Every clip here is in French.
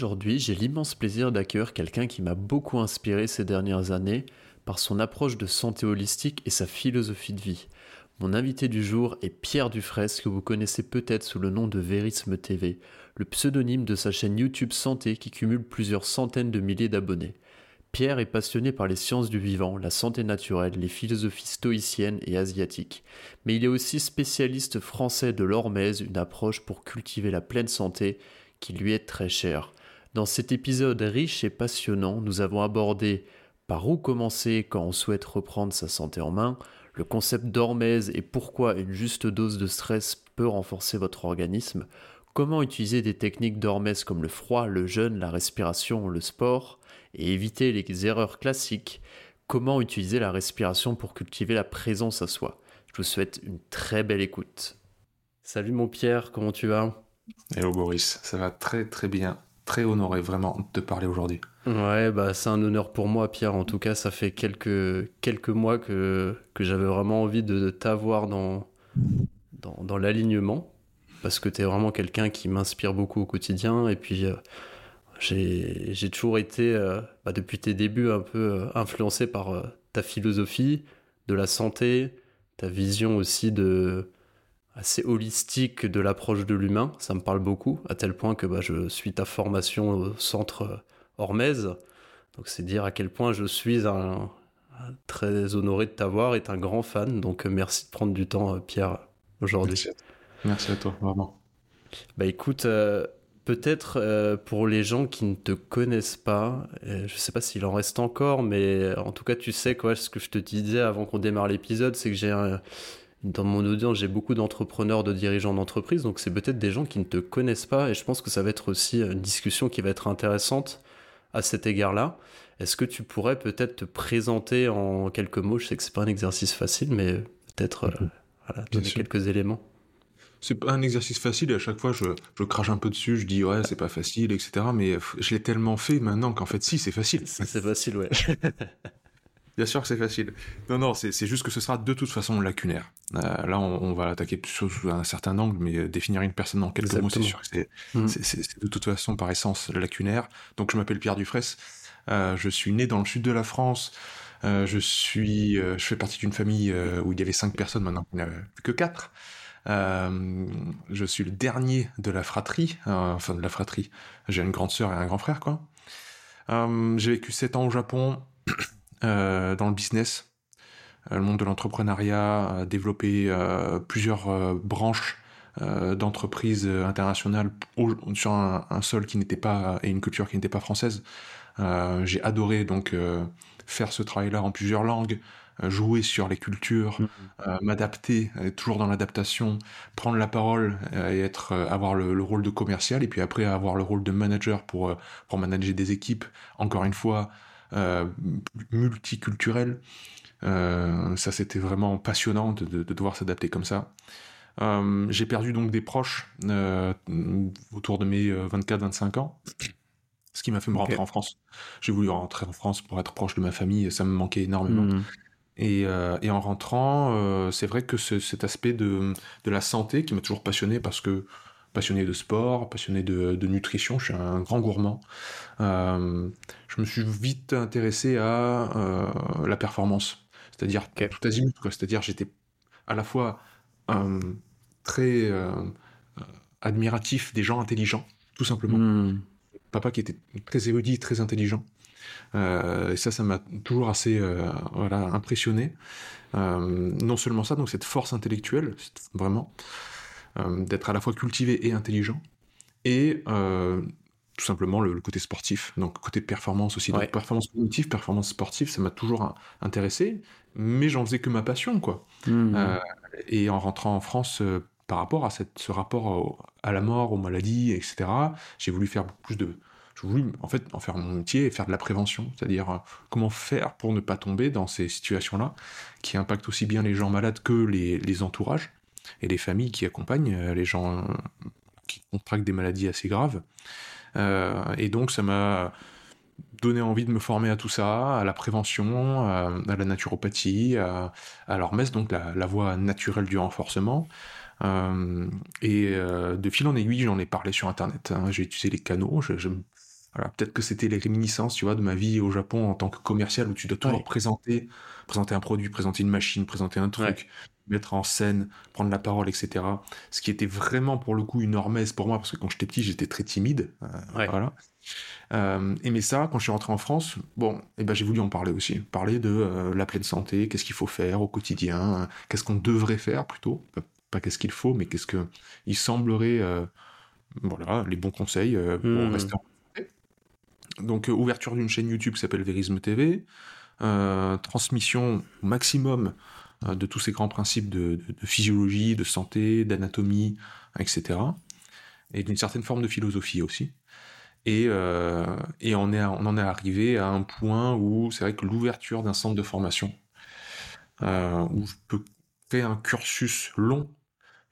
Aujourd'hui, j'ai l'immense plaisir d'accueillir quelqu'un qui m'a beaucoup inspiré ces dernières années par son approche de santé holistique et sa philosophie de vie. Mon invité du jour est Pierre Dufresne, que vous connaissez peut-être sous le nom de Verisme TV, le pseudonyme de sa chaîne YouTube Santé qui cumule plusieurs centaines de milliers d'abonnés. Pierre est passionné par les sciences du vivant, la santé naturelle, les philosophies stoïciennes et asiatiques. Mais il est aussi spécialiste français de l'hormèse, une approche pour cultiver la pleine santé qui lui est très chère. Dans cet épisode riche et passionnant, nous avons abordé par où commencer quand on souhaite reprendre sa santé en main, le concept d'hormèse et pourquoi une juste dose de stress peut renforcer votre organisme, comment utiliser des techniques d'hormèse comme le froid, le jeûne, la respiration, le sport, et éviter les erreurs classiques, comment utiliser la respiration pour cultiver la présence à soi. Je vous souhaite une très belle écoute. Salut mon Pierre, comment tu vas? Hello Boris, ça va très très bien, très honoré vraiment de parler aujourd'hui. Ouais, bah c'est un honneur pour moi, Pierre. En tout cas, ça fait quelques, quelques mois que, que j'avais vraiment envie de, t'avoir dans, dans, l'alignement, parce que tu es vraiment quelqu'un qui m'inspire beaucoup au quotidien. Et puis, euh, j'ai toujours été, euh, bah, depuis tes débuts, un peu euh, influencé par ta philosophie de la santé, ta vision aussi de assez holistique de l'approche de l'humain. Ça me parle beaucoup, à tel point que bah, je suis ta formation au centre Hormèse. Donc c'est dire à quel point je suis un, très honoré de t'avoir et un grand fan. Donc euh, merci de prendre du temps, euh, Pierre, aujourd'hui. Merci. à toi, vraiment. Bah écoute, euh, peut-être pour les gens qui ne te connaissent pas, je ne sais pas s'il en reste encore, mais en tout cas, tu sais quoi, ce que je te disais avant qu'on démarre l'épisode, c'est que j'ai dans mon audience, j'ai beaucoup d'entrepreneurs, de dirigeants d'entreprise, donc c'est peut-être des gens qui ne te connaissent pas, et je pense que ça va être aussi une discussion qui va être intéressante à cet égard-là. Est-ce que tu pourrais peut-être te présenter en quelques mots? Je sais que c'est pas un exercice facile, mais peut-être euh, donner quelques éléments. C'est pas un exercice facile et à chaque fois je, je crache un peu dessus, je dis ouais c'est pas facile, etc. Mais je l'ai tellement fait maintenant qu'en fait si c'est facile. C'est facile, ouais. Bien sûr que c'est facile. Non, non, c'est juste que ce sera de toute façon lacunaire. Euh, là, on, va l'attaquer sous, un certain angle, mais euh, définir une personne en quelques mots, c'est sûr mm. c'est de toute façon par essence lacunaire. Donc, je m'appelle Pierre Dufresne. Euh, je suis né dans le sud de la France. je suis, je fais partie d'une famille où il y avait cinq personnes, maintenant il n'y en a que quatre. je suis le dernier de la fratrie, enfin de la fratrie. J'ai une grande sœur et un grand frère, quoi. J'ai vécu sept ans au Japon. Euh, dans le business, euh, le monde de l'entrepreneuriat, développer euh, plusieurs branches d'entreprises internationales sur un, sol qui n'était pas et une culture qui n'était pas française. J'ai adoré donc faire ce travail-là en plusieurs langues, jouer sur les cultures, mmh. m'adapter, toujours dans l'adaptation, prendre la parole et être, avoir le, rôle de commercial, et puis après avoir le rôle de manager pour, pour manager des équipes, encore une fois, multiculturel. Euh, ça, c'était vraiment passionnant de, devoir s'adapter comme ça. Euh, j'ai perdu donc des proches autour de mes 24-25 ans, ce qui m'a fait me rentrer en France. J'ai voulu rentrer en France pour être proche de ma famille, ça me manquait énormément. Hmm. Et, en rentrant, c'est vrai que cet aspect de, de, la santé qui m'a toujours passionné parce que passionné de sport, passionné de, nutrition, je suis un grand gourmand. Euh, je me suis vite intéressé à euh, la performance, c'est-à-dire tout azimut, C'est-à-dire j'étais à la fois euh, très admiratif des gens intelligents, tout simplement. Hmm. Papa qui était très érudit, très intelligent. et ça, ça m'a toujours assez voilà, impressionné. non seulement ça, donc cette force intellectuelle, vraiment, d'être à la fois cultivé et intelligent, et euh, tout simplement le, côté sportif, donc côté performance aussi. Donc performance cognitive, performance sportive, ça m'a toujours intéressé, mais j'en faisais que ma passion, quoi. Mmh. Euh, et en rentrant en France, par rapport à cette, ce rapport à la mort, aux maladies, etc., j'ai voulu faire plus de, voulu en fait en faire mon métier et faire de la prévention, c'est-à-dire euh, comment faire pour ne pas tomber dans ces situations-là qui impactent aussi bien les gens malades que les, entourages et les familles qui accompagnent euh, les gens euh, qui contractent des maladies assez graves. et donc ça m'a donné envie de me former à tout ça, à la prévention, à, la naturopathie, à, messe, donc la, voie naturelle du renforcement. et de fil en aiguille, j'en ai parlé sur Internet. Hein. J'ai utilisé les canaux. Je, peut-être que c'était les réminiscences, tu vois, de ma vie au Japon en tant que commercial où tu dois toujours présenter, présenter un produit, présenter une machine, présenter un truc, mettre en scène, prendre la parole, etc. Ce qui était vraiment pour le coup une hormèse pour moi parce que quand j'étais petit, j'étais très timide. Euh, voilà. Euh, mais ça, quand je suis rentré en France, bon, et eh ben j'ai voulu en parler aussi, parler de euh, la pleine santé, qu'est-ce qu'il faut faire au quotidien, qu'est-ce qu'on devrait faire plutôt, pas, qu'est-ce qu'il faut, mais qu'est-ce que il semblerait, voilà, les bons conseils pour mmh. rester en donc euh, ouverture d'une chaîne YouTube qui s'appelle Verisme TV, euh, transmission au maximum euh, de tous ces grands principes de, physiologie, de santé, d'anatomie, etc. Et d'une certaine forme de philosophie aussi. Et, on, est, on en est arrivé à un point où c'est vrai que l'ouverture d'un centre de formation, où je peux créer un cursus long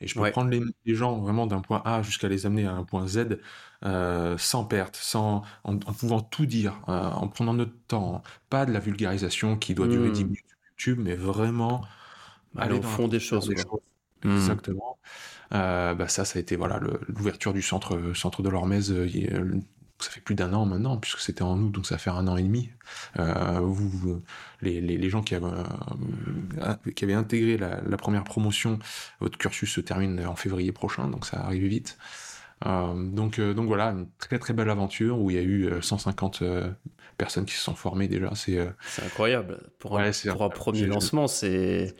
et je peux prendre les, gens vraiment d'un point A jusqu'à les amener à un point Z euh, sans perte, sans, en, pouvant tout dire, euh, en prenant notre temps. Pas de la vulgarisation qui doit durer 10 mmh. minutes sur YouTube, mais vraiment aller au fond des choses. Mmh. Exactement. Euh, bah ça, ça a été voilà l'ouverture du centre, centre de l'Hormèse ça fait plus d'un an maintenant, puisque c'était en août, donc ça fait un an et demi. Euh, vous, les, les, les, gens qui avaient, euh, qui avaient intégré la, la, première promotion, votre cursus se termine en février prochain, donc ça arrive vite. Euh, donc, euh, donc voilà, une très très belle aventure où il y a eu 150 euh, personnes qui se sont formées déjà. C'est incroyable. Pour, un, pour un premier lancement, c'est.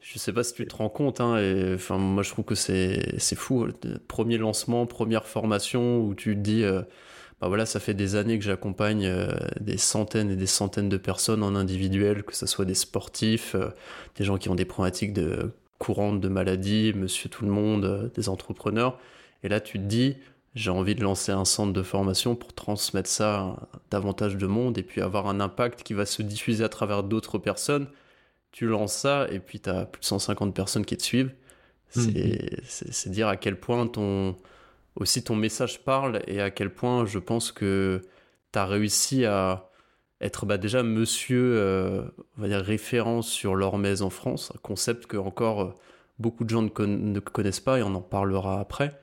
Je sais pas si tu te rends compte, hein, et, enfin, moi je trouve que c'est fou. Premier lancement, première formation où tu te dis bah voilà, ça fait des années que j'accompagne euh, des centaines et des centaines de personnes en individuel, que ce soit des sportifs, euh, des gens qui ont des problématiques de, courantes de maladies, monsieur tout le monde, des entrepreneurs. Et là, tu te dis, j'ai envie de lancer un centre de formation pour transmettre ça à davantage de monde et puis avoir un impact qui va se diffuser à travers d'autres personnes. Tu lances ça et puis tu as plus de 150 personnes qui te suivent. Mmh. C'est dire à quel point ton, aussi ton message parle et à quel point je pense que tu as réussi à être bah, déjà monsieur, euh, on va dire référence sur l'hormèse en France, un concept que encore euh, beaucoup de gens ne, connaissent pas et on en parlera après.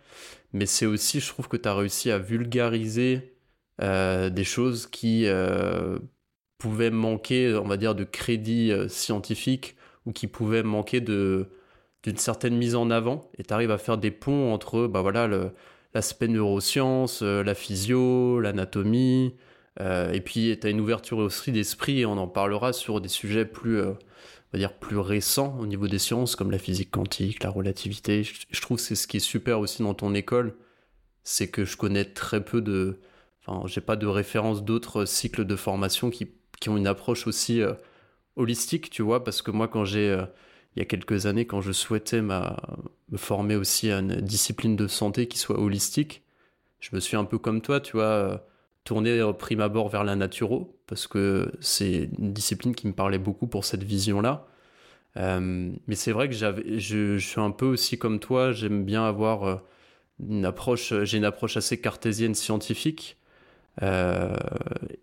Mais c'est aussi, je trouve que tu as réussi à vulgariser euh, des choses qui pouvaient manquer, on va dire, de crédit scientifique ou qui pouvaient manquer d'une certaine mise en avant et tu arrives à faire des ponts entre bah voilà l'aspect neurosciences, euh, la physio, l'anatomie. Euh, et puis, tu as une ouverture aussi d'esprit, et on en parlera sur des sujets plus, euh, on va dire, plus récents au niveau des sciences, comme la physique quantique, la relativité. Je, trouve que c'est ce qui est super aussi dans ton école, c'est que je connais très peu de... Enfin, j'ai pas de référence d'autres cycles de formation qui, qui, ont une approche aussi holistique, tu vois, parce que moi, quand j'ai il y a quelques années quand je souhaitais me former aussi à une discipline de santé qui soit holistique. Je me suis un peu comme toi, tu vois, tourné au prime abord vers la naturo, parce que c'est une discipline qui me parlait beaucoup pour cette vision-là. Euh, mais c'est vrai que je, suis un peu aussi comme toi, j'aime bien avoir euh, une approche, j'ai une approche assez cartésienne scientifique. Euh,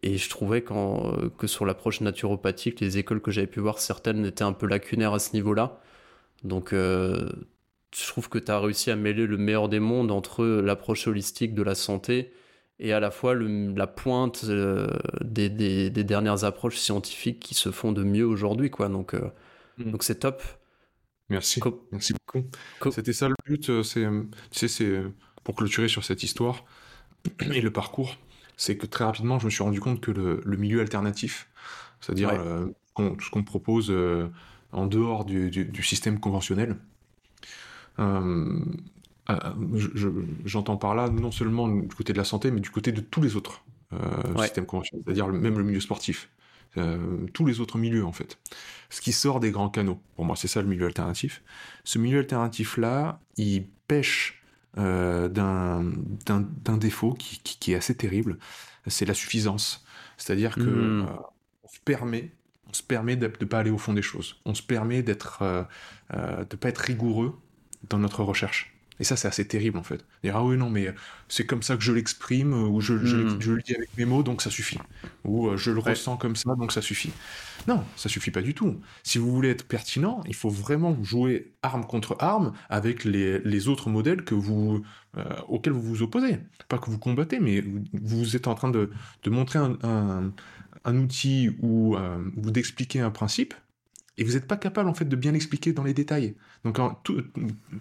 et je trouvais que sur l'approche naturopathique, les écoles que j'avais pu voir, certaines étaient un peu lacunaires à ce niveau-là. Donc euh, je trouve que tu as réussi à mêler le meilleur des mondes entre l'approche holistique de la santé et à la fois la pointe euh, des, dernières approches scientifiques qui se font de mieux aujourd'hui. quoi. Donc mm. donc c'est top. Merci. Merci beaucoup. C'était ça le but. C'est, c'est pour clôturer sur cette histoire et le parcours c'est que très rapidement, je me suis rendu compte que le, milieu alternatif, c'est-à-dire euh, tout ce qu'on propose euh, en dehors du, système conventionnel, euh, j'entends par là non seulement du côté de la santé, mais du côté de tous les autres systèmes conventionnels, c'est-à-dire même le milieu sportif. tous les autres milieux en fait. Ce qui sort des grands canaux. Pour moi, c'est ça le milieu alternatif. Ce milieu alternatif-là, il pêche d'un défaut qui, qui, est assez terrible, c'est la suffisance. C'est-à-dire que mmh. on se permet on se permet de ne pas aller au fond des choses. On se permet d'être, de pas être rigoureux dans notre recherche. Et ça, c'est assez terrible en fait. Dire ah oui non mais c'est comme ça que je l'exprime ou je, hmm. je, le dis avec mes mots donc ça suffit. Ou euh, je le ressens comme ça donc ça suffit. Non, ça suffit pas du tout. Si vous voulez être pertinent, il faut vraiment jouer arme contre arme avec les, les autres modèles que vous euh, auxquels vous vous opposez. Pas que vous combattez, mais vous êtes en train de, de montrer un, un, un outil ou, euh, ou d'expliquer un principe et vous n'êtes pas capable en fait de bien l'expliquer dans les détails. Donc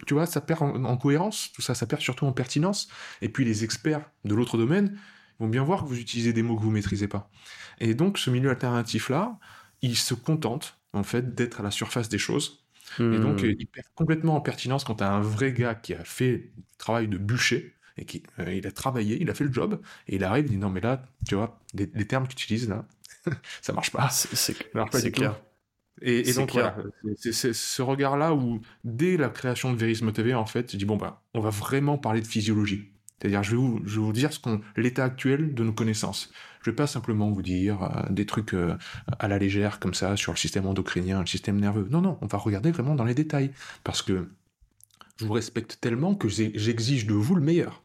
tu vois, ça perd en, cohérence, tout ça, ça perd surtout en pertinence. Et puis les experts de l'autre domaine vont bien voir que vous utilisez des mots que vous maîtrisez pas. Et donc ce milieu alternatif là, il se contente en fait d'être à la surface des choses. Et donc hmm. il perd complètement en pertinence quand tu as un vrai gars qui a fait le travail de bûcher et qui euh, il a travaillé, il a fait le job et il arrive, il dit non mais là, tu vois, les, termes que tu utilises là, ça marche pas. C'est clair. Et, donc voilà, c'est ce regard-là où, dès la création de Verisme TV, en fait, je dis bon bah, on va vraiment parler de physiologie. C'est-à-dire, je vais vous, je vais vous dire ce qu'on, l'état actuel de nos connaissances. Je vais pas simplement vous dire euh, des trucs euh, à la légère comme ça sur le système endocrinien, le système nerveux. Non, non, on va regarder vraiment dans les détails parce que je vous respecte tellement que j'exige de vous le meilleur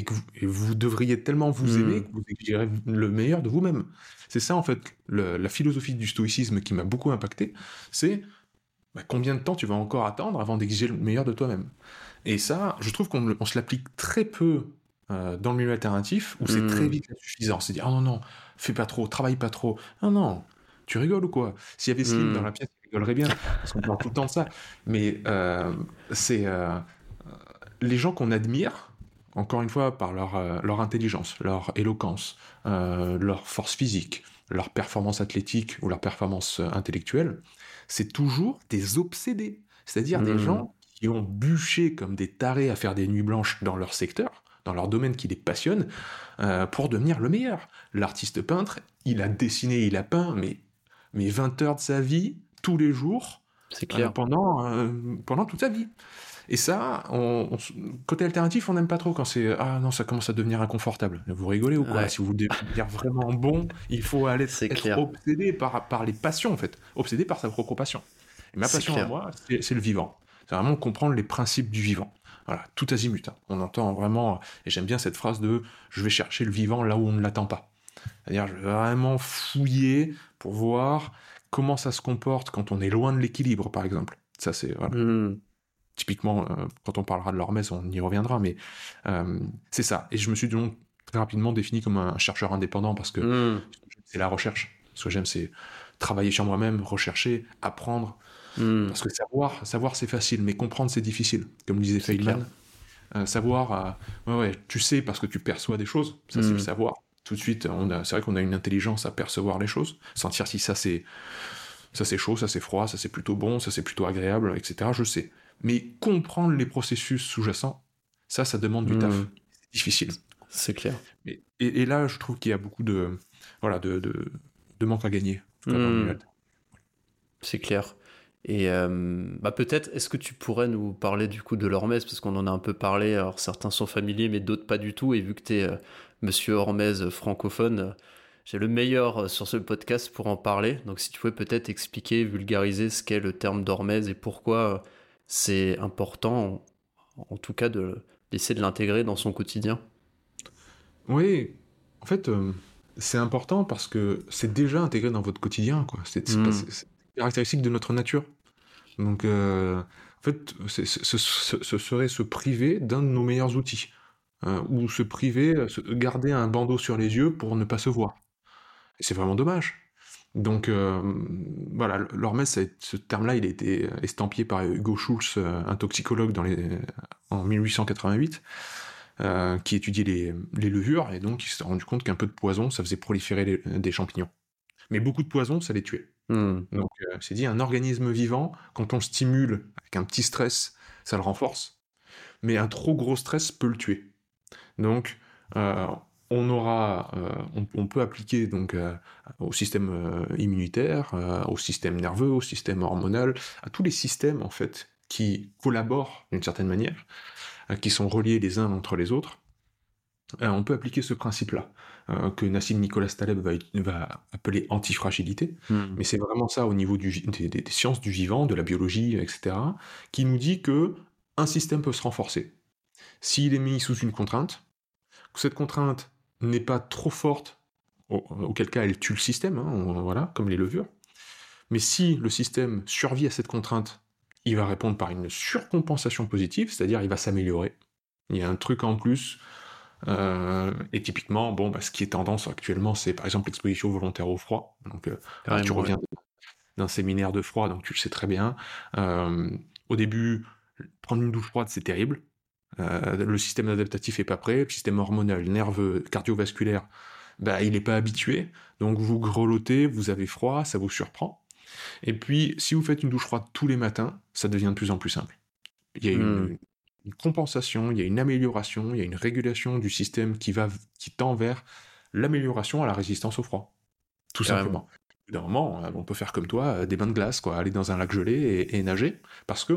et que vous, devriez tellement vous hmm. aimer que vous exigérez le meilleur de vous-même. C'est ça, en fait, la philosophie du stoïcisme qui m'a beaucoup impacté, c'est bah, combien de temps tu vas encore attendre avant d'exiger le meilleur de toi-même? Et ça, je trouve qu'on se l'applique très peu euh, dans le milieu alternatif, où c'est très hmm. vite suffisant. C'est dire, oh non, non, fais pas trop, travaille pas trop. Non, non, tu rigoles ou quoi? S'il y avait Slim dans hmm. la pièce, il rigolerait bien, parce qu'on parle tout le temps de ça. Mais euh, c'est... Euh, les gens qu'on admire, encore une fois, par leur, euh, leur intelligence, leur éloquence, euh, leur force physique, leur performance athlétique ou leur performance euh, intellectuelle, c'est toujours des obsédés. C'est-à-dire des mmh. gens qui ont bûché comme des tarés à faire des nuits blanches dans leur secteur, dans leur domaine qui les passionne, pour devenir le meilleur. L'artiste peintre, il a dessiné, il a peint, mais, mais 20 heures de sa vie, tous les jours, clair. pendant, pendant toute sa vie. Et ça, côté alternatif, on n'aime pas trop quand c'est ah non, ça commence à devenir inconfortable. Vous rigolez ou quoi? Si vous voulez devenir vraiment bon, il faut aller être, obsédé par, par les passions en fait, obsédé par sa propre passion. Et ma passion à moi, c'est le vivant. C'est vraiment comprendre les principes du vivant. Voilà, tout azimut. Hein. On entend vraiment, et j'aime bien cette phrase de je vais chercher le vivant là où on ne l'attend pas. C'est-à-dire, je vais vraiment fouiller pour voir comment ça se comporte quand on est loin de l'équilibre, par exemple. Ça, c'est. Voilà. Mmh. Typiquement, euh, quand on parlera de l'hormèse, on y reviendra, mais euh, c'est ça. Et je me suis donc très rapidement défini comme un chercheur indépendant parce que hmm. c'est la recherche. Ce que j'aime, c'est travailler sur moi-même, rechercher, apprendre. Hmm. Parce que savoir, savoir c'est facile, mais comprendre c'est difficile. Comme disait Feynman, euh, savoir, ouais, ouais, tu sais parce que tu perçois des choses, ça c'est le hmm. savoir. Tout de suite, c'est vrai qu'on a une intelligence à percevoir les choses, sentir si ça c'est ça c'est chaud, ça c'est froid, ça c'est plutôt bon, ça c'est plutôt agréable, etc. Je sais. Mais comprendre les processus sous-jacents, ça, ça demande du taf. Hmm. C'est difficile. C'est clair. Et, là, je trouve qu'il y a beaucoup de, voilà, de, de, manque à gagner. Hmm. C'est clair. Et euh, bah peut-être, est-ce que tu pourrais nous parler du coup de l'Hormèse Parce qu'on en a un peu parlé, alors certains sont familiers, mais d'autres pas du tout. Et vu que tu es euh, monsieur Hormèse francophone, euh, j'ai le meilleur sur ce podcast pour en parler. Donc si tu pouvais peut-être expliquer, vulgariser ce qu'est le terme d'Hormèse et pourquoi c'est important, en, tout cas, de d'essayer de l'intégrer dans son quotidien. Oui, en fait, euh, c'est important parce que c'est déjà intégré dans votre quotidien, quoi. C'est mmh. caractéristique de notre nature. Donc, euh, en fait, ce, serait se priver d'un de nos meilleurs outils. Hein, ou se priver, garder un bandeau sur les yeux pour ne pas se voir. Et c'est vraiment dommage. Donc euh, voilà, l'hormèse, ce terme-là, il a été estampillé par Hugo Schulz, euh, un toxicologue dans les, en 1888, euh, qui étudiait les, levures, et donc il s'est rendu compte qu'un peu de poison, ça faisait proliférer des champignons. Mais beaucoup de poison, ça les tuait. Hmm. Donc c'est dit, un organisme vivant, quand on stimule avec un petit stress, ça le renforce, mais un trop gros stress peut le tuer. Donc on aura, euh, on, peut appliquer donc euh, au système euh, immunitaire, au système nerveux, au système hormonal, à tous les systèmes en fait qui collaborent d'une certaine manière, qui sont reliés les uns entre les autres, on peut appliquer ce principe-là, que Nassim Nicolas Taleb va, appeler antifragilité, hmm. mais c'est vraiment ça au niveau des, des, sciences du vivant, de la biologie, etc., qui nous dit que un système peut se renforcer. S'il est mis sous une contrainte, que cette contrainte n'est pas trop forte, auquel cas elle tue le système, hein, voilà, comme les levures. Mais si le système survit à cette contrainte, il va répondre par une surcompensation positive, c'est-à-dire il va s'améliorer. Il y a un truc en plus. Euh, et typiquement, bon, bah, ce qui est tendance actuellement, c'est par exemple l'exposition volontaire au froid. Donc, euh, tu reviens d'un séminaire de froid, donc tu le sais très bien. Euh, au début, prendre une douche froide, c'est terrible. Le système adaptatif est pas prêt, le système hormonal, nerveux, cardiovasculaire, bah, il n'est pas habitué. Donc vous grelottez, vous avez froid, ça vous surprend. Et puis, si vous faites une douche froide tous les matins, ça devient de plus en plus simple. Il y a une, hmm. compensation, il y a une amélioration, il y a une régulation du système qui, va, qui tend vers l'amélioration à la résistance au froid. Tout simplement. D'un moment, on peut faire comme toi, des bains de glace, quoi, aller dans un lac gelé et, nager, parce que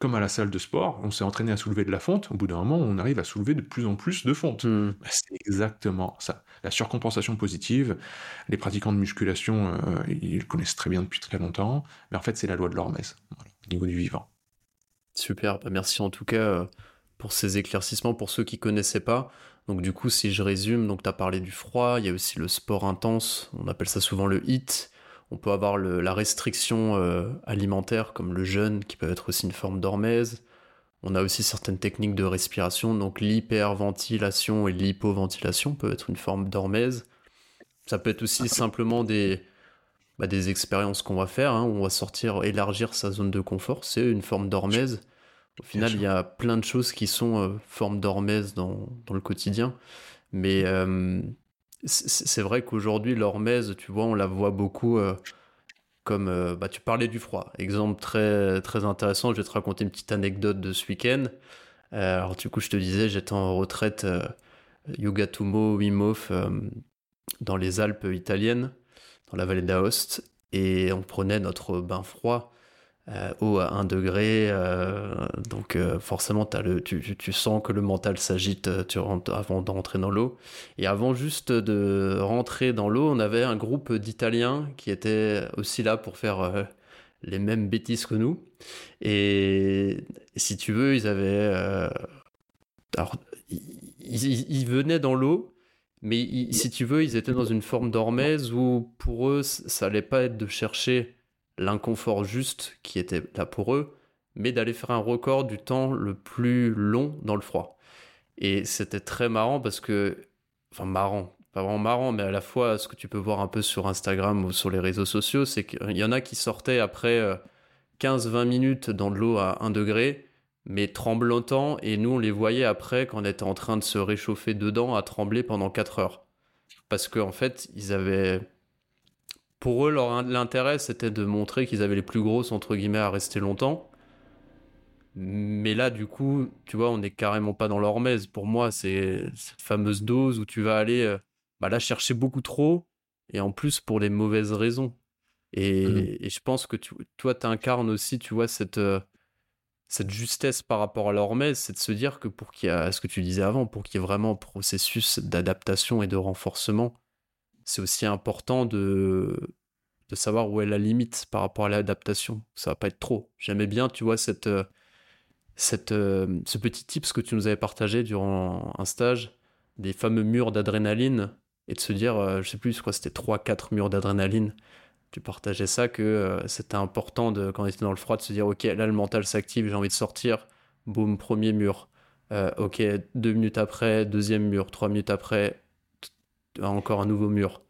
comme à la salle de sport, on s'est entraîné à soulever de la fonte, au bout d'un moment, on arrive à soulever de plus en plus de fonte. Hmm. Bah, c'est exactement ça. La surcompensation positive, les pratiquants de musculation, euh, ils le connaissent très bien depuis très longtemps, mais en fait, c'est la loi de l'hormèse, au niveau du vivant. Super, bah, merci en tout cas euh, pour ces éclaircissements pour ceux qui ne connaissaient pas. Donc du coup, si je résume, donc tu as parlé du froid, il y a aussi le sport intense, on appelle ça souvent le HIT, on peut avoir la restriction euh, alimentaire comme le jeûne qui peut être aussi une forme d'hormèse. On a aussi certaines techniques de respiration, donc l'hyperventilation et l'hypoventilation peut être une forme d'hormèse. Ça peut être aussi simplement des, bah, des expériences qu'on va faire, hein, où on va sortir, élargir sa zone de confort, c'est une forme d'hormèse. Au final, il y a plein de choses qui sont euh, formes d'hormèse dans, le quotidien. Mais euh, c'est vrai qu'aujourd'hui, l'hormèse, tu vois, on la voit beaucoup euh, comme. Euh, bah, tu parlais du froid. Exemple très, très intéressant, je vais te raconter une petite anecdote de ce week-end. Euh, alors, du coup, je te disais, j'étais en retraite Yugatumo, Wim Hof, dans les Alpes italiennes, dans la vallée d'Aoste, et on prenait notre bain froid euh, eau à 1 degré. Euh, donc euh, forcément, tu, sens que le mental s'agite rentres, avant de rentrer dans l'eau. Et avant juste de rentrer dans l'eau, on avait un groupe d'Italiens qui étaient aussi là pour faire les mêmes bêtises que nous. Et si tu veux, ils avaient... ils, venaient dans l'eau, mais si tu veux, ils étaient dans une forme d'hormèse où pour eux, ça allait pas être de chercher l'inconfort juste qui était là pour eux, mais d'aller faire un record du temps le plus long dans le froid. Et c'était très marrant parce que, enfin marrant, pas vraiment marrant, mais à la fois ce que tu peux voir un peu sur Instagram ou sur les réseaux sociaux, c'est qu'il y en a qui sortaient après 15-20 euh, minutes dans de l'eau à 1 degré, mais tremblotant, et nous on les voyait après quand on était en train de se réchauffer dedans à trembler pendant 4 heures. Parce qu'en fait, ils avaient pour eux, leur l'intérêt, c'était de montrer qu'ils avaient les plus grosses, entre guillemets, à rester longtemps. Mais là, du coup, tu vois, on n'est carrément pas dans l'hormèse. Pour moi, c'est cette fameuse dose où tu vas aller euh, bah là chercher beaucoup trop, et en plus pour les mauvaises raisons. Et, mmh. je pense que tu, toi, tu incarnes aussi, tu vois, cette, euh, cette justesse par rapport à l'hormèse, c'est de se dire que pour qu'il y ait, ce que tu disais avant, pour qu'il y ait vraiment un processus d'adaptation et de renforcement, c'est aussi important de, de savoir où est la limite par rapport à l'adaptation. Ça va pas être trop. J'aimais bien, tu vois, cette, euh, cette, euh, ce petit tips que tu nous avais partagé durant un stage, des fameux murs d'adrénaline, et de se dire, euh, je sais plus, quoi, c'était 3-4 murs d'adrénaline. Tu partageais ça, que c'était important de, quand on était dans le froid de se dire, ok, là le mental s'active, j'ai envie de sortir, boum, premier mur. ok, deux minutes après, deuxième mur, trois minutes après, encore un nouveau mur.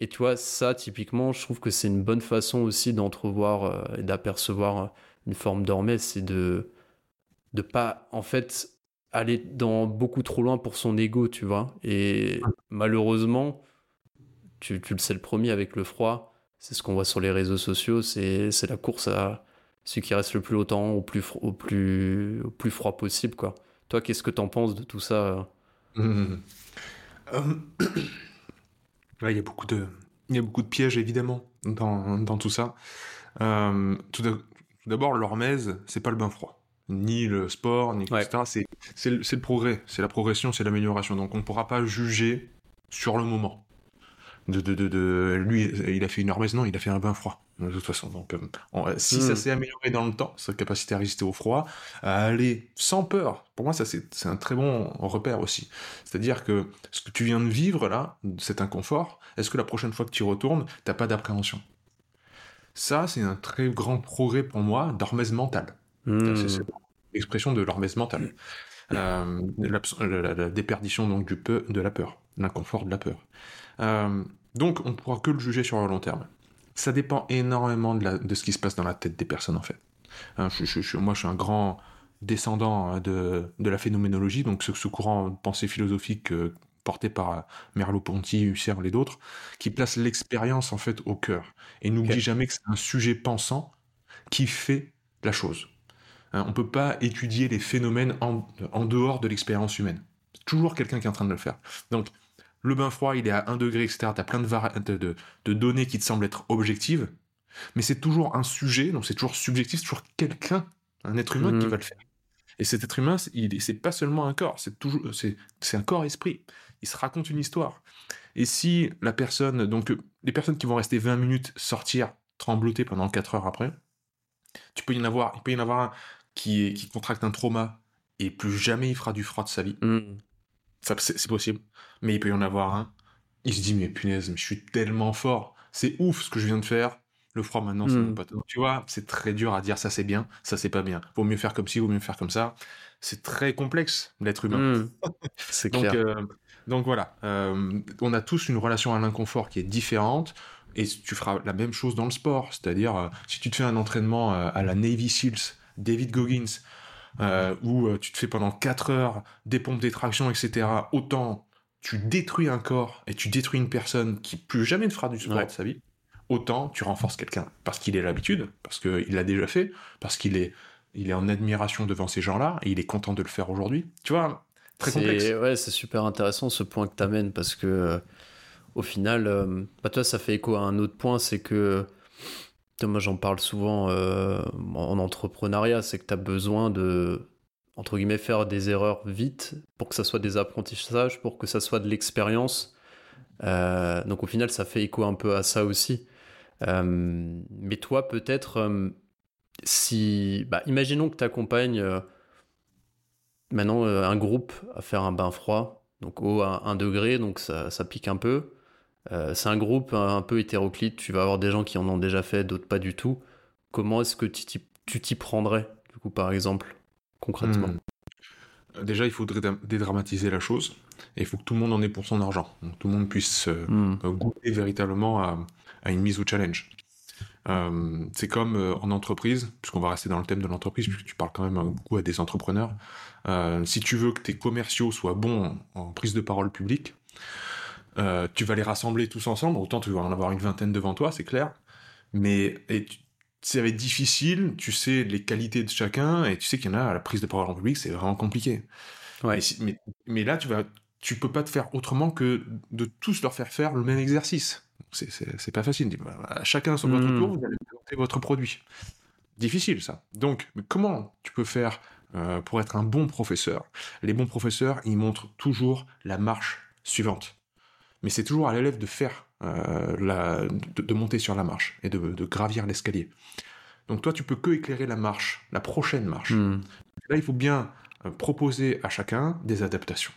Et tu vois, ça, typiquement, je trouve que c'est une bonne façon aussi d'entrevoir euh, et d'apercevoir euh, une forme d'hormèse, c'est de ne pas, en fait, aller dans beaucoup trop loin pour son ego, tu vois. Et malheureusement, tu, tu, le sais le premier avec le froid, c'est ce qu'on voit sur les réseaux sociaux, c'est la course à celui qui reste le plus longtemps, au plus, au plus, au plus froid possible, quoi. Toi, qu'est-ce que t'en penses de tout ça? euh il y a beaucoup de, il y a beaucoup de pièges évidemment dans, dans tout ça. Euh, tout d'abord, l'hormèse, c'est pas le bain froid. ni le sport, ni etc. C'est le, le progrès, c'est la progression, c'est l'amélioration. Donc on ne pourra pas juger sur le moment. De, de, de, de, lui, il a fait une hormèse, non, il a fait un bain froid, de toute façon. Donc, euh, si ça hmm. s'est amélioré dans le temps, sa capacité à résister au froid, à aller sans peur, pour moi, ça c'est un très bon repère aussi. C'est-à-dire que ce que tu viens de vivre là, cet inconfort, est-ce que la prochaine fois que tu y retournes, t'as pas d'appréhension? Ça, c'est un très grand progrès pour moi d'hormèse mentale. Hmm. C'est l'expression de l'hormèse mentale. Euh, la, déperdition donc du peu, de la peur, l'inconfort de la peur. Euh, donc on ne pourra que le juger sur le long terme. Ça dépend énormément de, ce qui se passe dans la tête des personnes en fait. Hein, moi je suis un grand descendant hein, de, la phénoménologie, donc ce, courant de pensée philosophique euh, porté par Merleau-Ponty, Husserl et d'autres, qui place l'expérience en fait au cœur. Et n'oublie jamais que c'est un sujet pensant qui fait la chose. Hein, on ne peut pas étudier les phénomènes en, en dehors de l'expérience humaine. C'est toujours quelqu'un qui est en train de le faire. Donc, le bain froid, il est à 1 degré, etc. Tu as plein de, de, données qui te semblent être objectives, mais c'est toujours un sujet, donc c'est toujours subjectif, c'est toujours quelqu'un, un être humain qui mmh. va le faire. Et cet être humain, c'est pas seulement un corps, c'est toujours, c'est un corps-esprit. Il se raconte une histoire. Et si la personne, donc les personnes qui vont rester 20 minutes sortir trembloter pendant 4 heures après, tu peux y en avoir, il peut y en avoir un qui, qui contracte un trauma et plus jamais il fera du froid de sa vie. Mmh. C'est possible. Mais il peut y en avoir un. Il se dit, mais punaise, mais je suis tellement fort. C'est ouf ce que je viens de faire. Le froid maintenant, c'est hmm. pas Tu vois, c'est très dur à dire ça c'est bien, ça c'est pas bien. Vaut mieux faire comme ci, vaut mieux faire comme ça. C'est très complexe, l'être humain. Hmm. c'est clair. Euh, donc voilà, euh, on a tous une relation à l'inconfort qui est différente. Et tu feras la même chose dans le sport. C'est-à-dire, euh, si tu te fais un entraînement à la Navy Seals, David Goggins, euh, où euh, tu te fais pendant 4 heures des pompes d'étraction, etc., autant tu détruis un corps et tu détruis une personne qui plus jamais ne fera du sport de sa vie, autant tu renforces quelqu'un parce qu'il a l'habitude, parce qu'il l'a déjà fait, parce qu'il est, il est en admiration devant ces gens-là et il est content de le faire aujourd'hui. Tu vois, très complexe. Ouais, c'est super intéressant ce point que tu amènes parce que euh, au final, bah, toi, ça fait écho à un autre point, c'est que moi, j'en parle souvent euh, en entrepreneuriat, c'est que tu as besoin de, entre guillemets, faire des erreurs vite pour que ça soit des apprentissages, pour que ça soit de l'expérience. Euh, donc au final, ça fait écho un peu à ça aussi. Euh, mais toi, peut-être, si, bah, imaginons que tu accompagnes maintenant un groupe à faire un bain froid, donc au à 1 degré, donc ça, ça pique un peu. Euh, c'est un groupe un, peu hétéroclite, tu vas avoir des gens qui en ont déjà fait, d'autres pas du tout. Comment est-ce que tu t'y prendrais, du coup, par exemple, concrètement hmm. Déjà, il faudrait dédramatiser la chose, et il faut que tout le monde en ait pour son argent. Donc, tout le monde puisse euh, hmm. euh, goûter véritablement à, une mise au challenge. c'est comme en entreprise, puisqu'on va rester dans le thème de l'entreprise, puisque tu parles quand même beaucoup à des entrepreneurs. si tu veux que tes commerciaux soient bons en prise de parole publique, euh, tu vas les rassembler tous ensemble, autant tu vas en avoir une vingtaine devant toi, c'est clair. Mais et ça va être difficile, tu sais les qualités de chacun, et tu sais qu'il y en a à la prise de parole en public, c'est vraiment compliqué. Ouais. Mais, mais, là, tu vas, tu peux pas te faire autrement que de tous leur faire faire le même exercice. C'est pas facile. Chacun sur votre hmm. tour, vous allez présenter votre produit. Difficile ça. Donc, comment tu peux faire euh, pour être un bon professeur? Les bons professeurs, ils montrent toujours la marche suivante mais c'est toujours à l'élève de faire, euh, la, de, monter sur la marche et de, gravir l'escalier. Donc toi, tu peux que éclairer la marche, la prochaine marche. Hmm. Là, il faut bien euh, proposer à chacun des adaptations.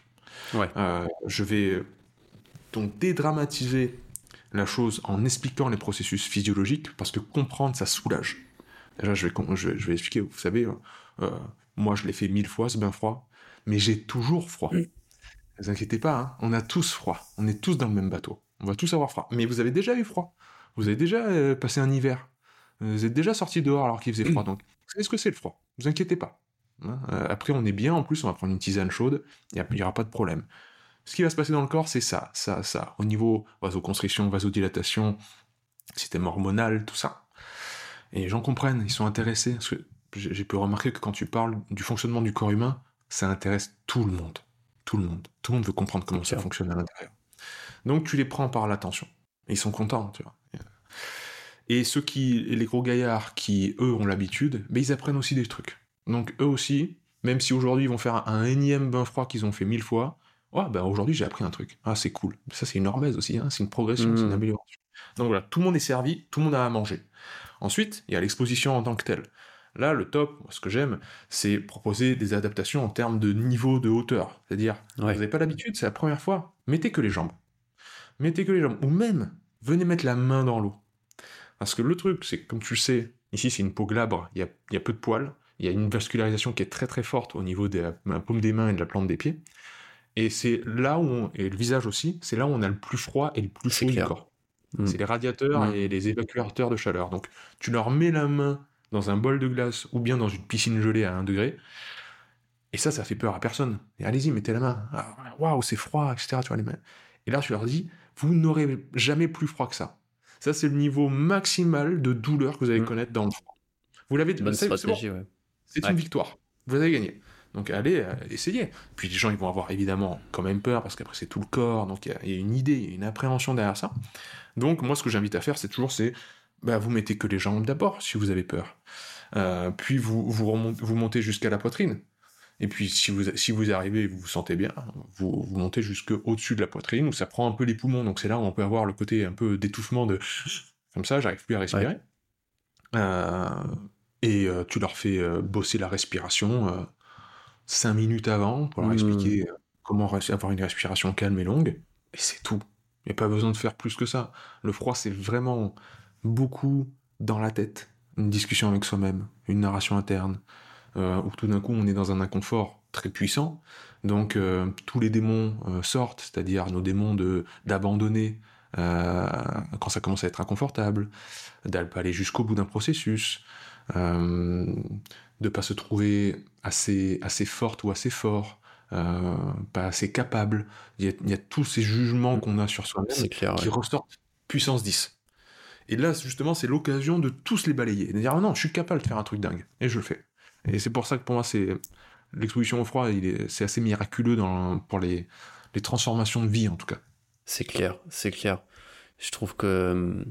Ouais. Euh, je vais donc dédramatiser la chose en expliquant les processus physiologiques, parce que comprendre, ça soulage. Déjà, je vais, je vais, expliquer, vous savez, moi je l'ai fait mille fois, ce bain froid, mais j'ai toujours froid. Ne vous inquiétez pas, hein. on a tous froid. On est tous dans le même bateau. On va tous avoir froid. Mais vous avez déjà eu froid. Vous avez déjà euh, passé un hiver. Vous êtes déjà sorti dehors alors qu'il faisait froid. Donc, vous savez ce que c'est le froid. Ne vous inquiétez pas. Hein. Euh, après, on est bien. En plus, on va prendre une tisane chaude. Il n'y aura pas de problème. Ce qui va se passer dans le corps, c'est ça, ça, ça. Au niveau vasoconstriction, vasodilatation, système hormonal, tout ça. Et les gens comprennent, ils sont intéressés. Parce que j'ai pu remarquer que quand tu parles du fonctionnement du corps humain, ça intéresse tout le monde. Tout le monde. Tout le monde veut comprendre comment ça fonctionne à l'intérieur. Donc tu les prends par l'attention. Ils sont contents, tu vois. Et ceux qui, les gros gaillards qui, eux, ont l'habitude, mais ils apprennent aussi des trucs. Donc eux aussi, même si aujourd'hui ils vont faire un, énième bain froid qu'ils ont fait mille fois, ouais, ben aujourd'hui j'ai appris un truc. Ah, c'est cool. Ça, c'est une hormèse aussi, hein. c'est une progression, c'est une mmh. amélioration. Donc voilà, tout le monde est servi, tout le monde a à manger. Ensuite, il y a l'exposition en tant que telle. Là, le top, ce que j'aime, c'est proposer des adaptations en termes de niveau de hauteur. C'est-à-dire, vous n'avez pas l'habitude, c'est la première fois, mettez que les jambes. Mettez que les jambes. Ou même, venez mettre la main dans l'eau. Parce que le truc, c'est comme tu le sais, ici c'est une peau glabre, il y a, peu de poils, il y a une vascularisation qui est très très forte au niveau de la paume des mains et de la plante des pieds. Et c'est là où, on, et le visage aussi, c'est là où on a le plus froid et le plus chaud du corps. Mm. C'est les radiateurs mm. et les évacuateurs de chaleur. Donc tu leur mets la main dans un bol de glace ou bien dans une piscine gelée à 1 degré. Et ça, ça fait peur à personne. Et allez-y, mettez la main. Ah, waouh, c'est froid, etc. Tu vois, les mains. Et là, tu leur dis, vous n'aurez jamais plus froid que ça. Ça, c'est le niveau maximal de douleur que vous allez mm. connaître dans le froid. Vous l'avez Bonne stratégie, ouais. C'est une victoire. Vous avez gagné. Donc allez, euh, essayez. Puis les gens, ils vont avoir évidemment quand même peur, parce qu'après c'est tout le corps, donc il y, a une idée, une appréhension derrière ça. Donc moi, ce que j'invite à faire, c'est toujours, c'est, bah, vous mettez que les jambes d'abord, si vous avez peur. Euh, puis vous, vous, vous montez jusqu'à la poitrine. Et puis si vous, si vous arrivez et vous vous sentez bien, vous, vous montez jusqu'au-dessus de la poitrine, où ça prend un peu les poumons. Donc c'est là où on peut avoir le côté un peu d'étouffement de... Comme ça, j'arrive plus à respirer. Euh, et tu leur fais bosser la respiration cinq minutes avant pour leur expliquer mmh. comment avoir une respiration calme et longue. Et c'est tout. Il n'y a pas besoin de faire plus que ça. Le froid, c'est vraiment beaucoup dans la tête. Une discussion avec soi-même, une narration interne, euh, où tout d'un coup on est dans un inconfort très puissant. Donc euh, tous les démons euh, sortent, c'est-à-dire nos démons de d'abandonner quand ça commence à être inconfortable, d'aller pas aller jusqu'au bout d'un processus, de pas se trouver assez, assez forte ou assez fort, pas assez capable. Il y, a, tous ces jugements qu'on a sur soi-même qui ressortent puissance 10. Et là, justement, c'est l'occasion de tous les balayer. De dire, ah non, je suis capable de faire un truc dingue. Et je le fais. Et c'est pour ça que pour moi, c'est l'exposition au froid, c'est assez miraculeux pour les, transformations de vie, en tout cas. C'est clair, c'est clair. Je trouve que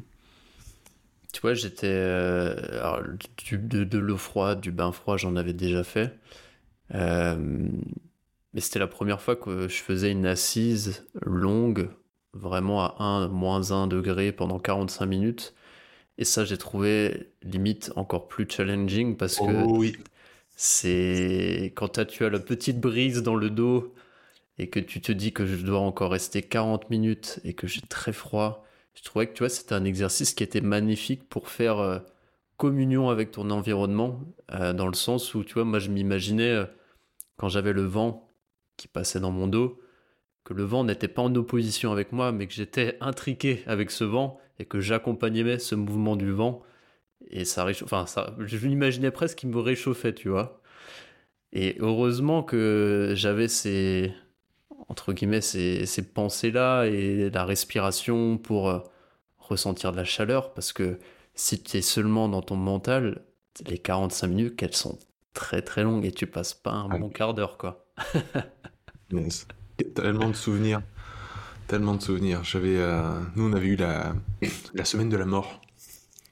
tu vois, j'étais. Euh, de, l'eau froide, du bain froid, j'en avais déjà fait. Euh, mais c'était la première fois que je faisais une assise longue, vraiment à 1, moins 1 degré pendant 45 minutes. Et ça, j'ai trouvé limite encore plus challenging parce que oh oui. c'est quand tu as la petite brise dans le dos et que tu te dis que je dois encore rester 40 minutes et que j'ai très froid je trouvais que tu vois, c'était un exercice qui était magnifique pour faire euh, communion avec ton environnement, euh, dans le sens où, tu vois, moi je m'imaginais, euh, quand j'avais le vent qui passait dans mon dos, que le vent n'était pas en opposition avec moi, mais que j'étais intriqué avec ce vent et que j'accompagnais ce mouvement du vent. Et ça réchauffe, enfin, ça, je m'imaginais presque qu'il me réchauffait, tu vois. Et heureusement que j'avais ces, entre guillemets, ces, pensées-là et la respiration pour euh, ressentir de la chaleur, parce que si tu es seulement dans ton mental, les 45 minutes, qu'elles sont très très longues et tu passes pas un bon quart d'heure, quoi. Tellement de souvenirs. Tellement de souvenirs. J'avais, euh, nous, on avait eu la, la semaine de la mort.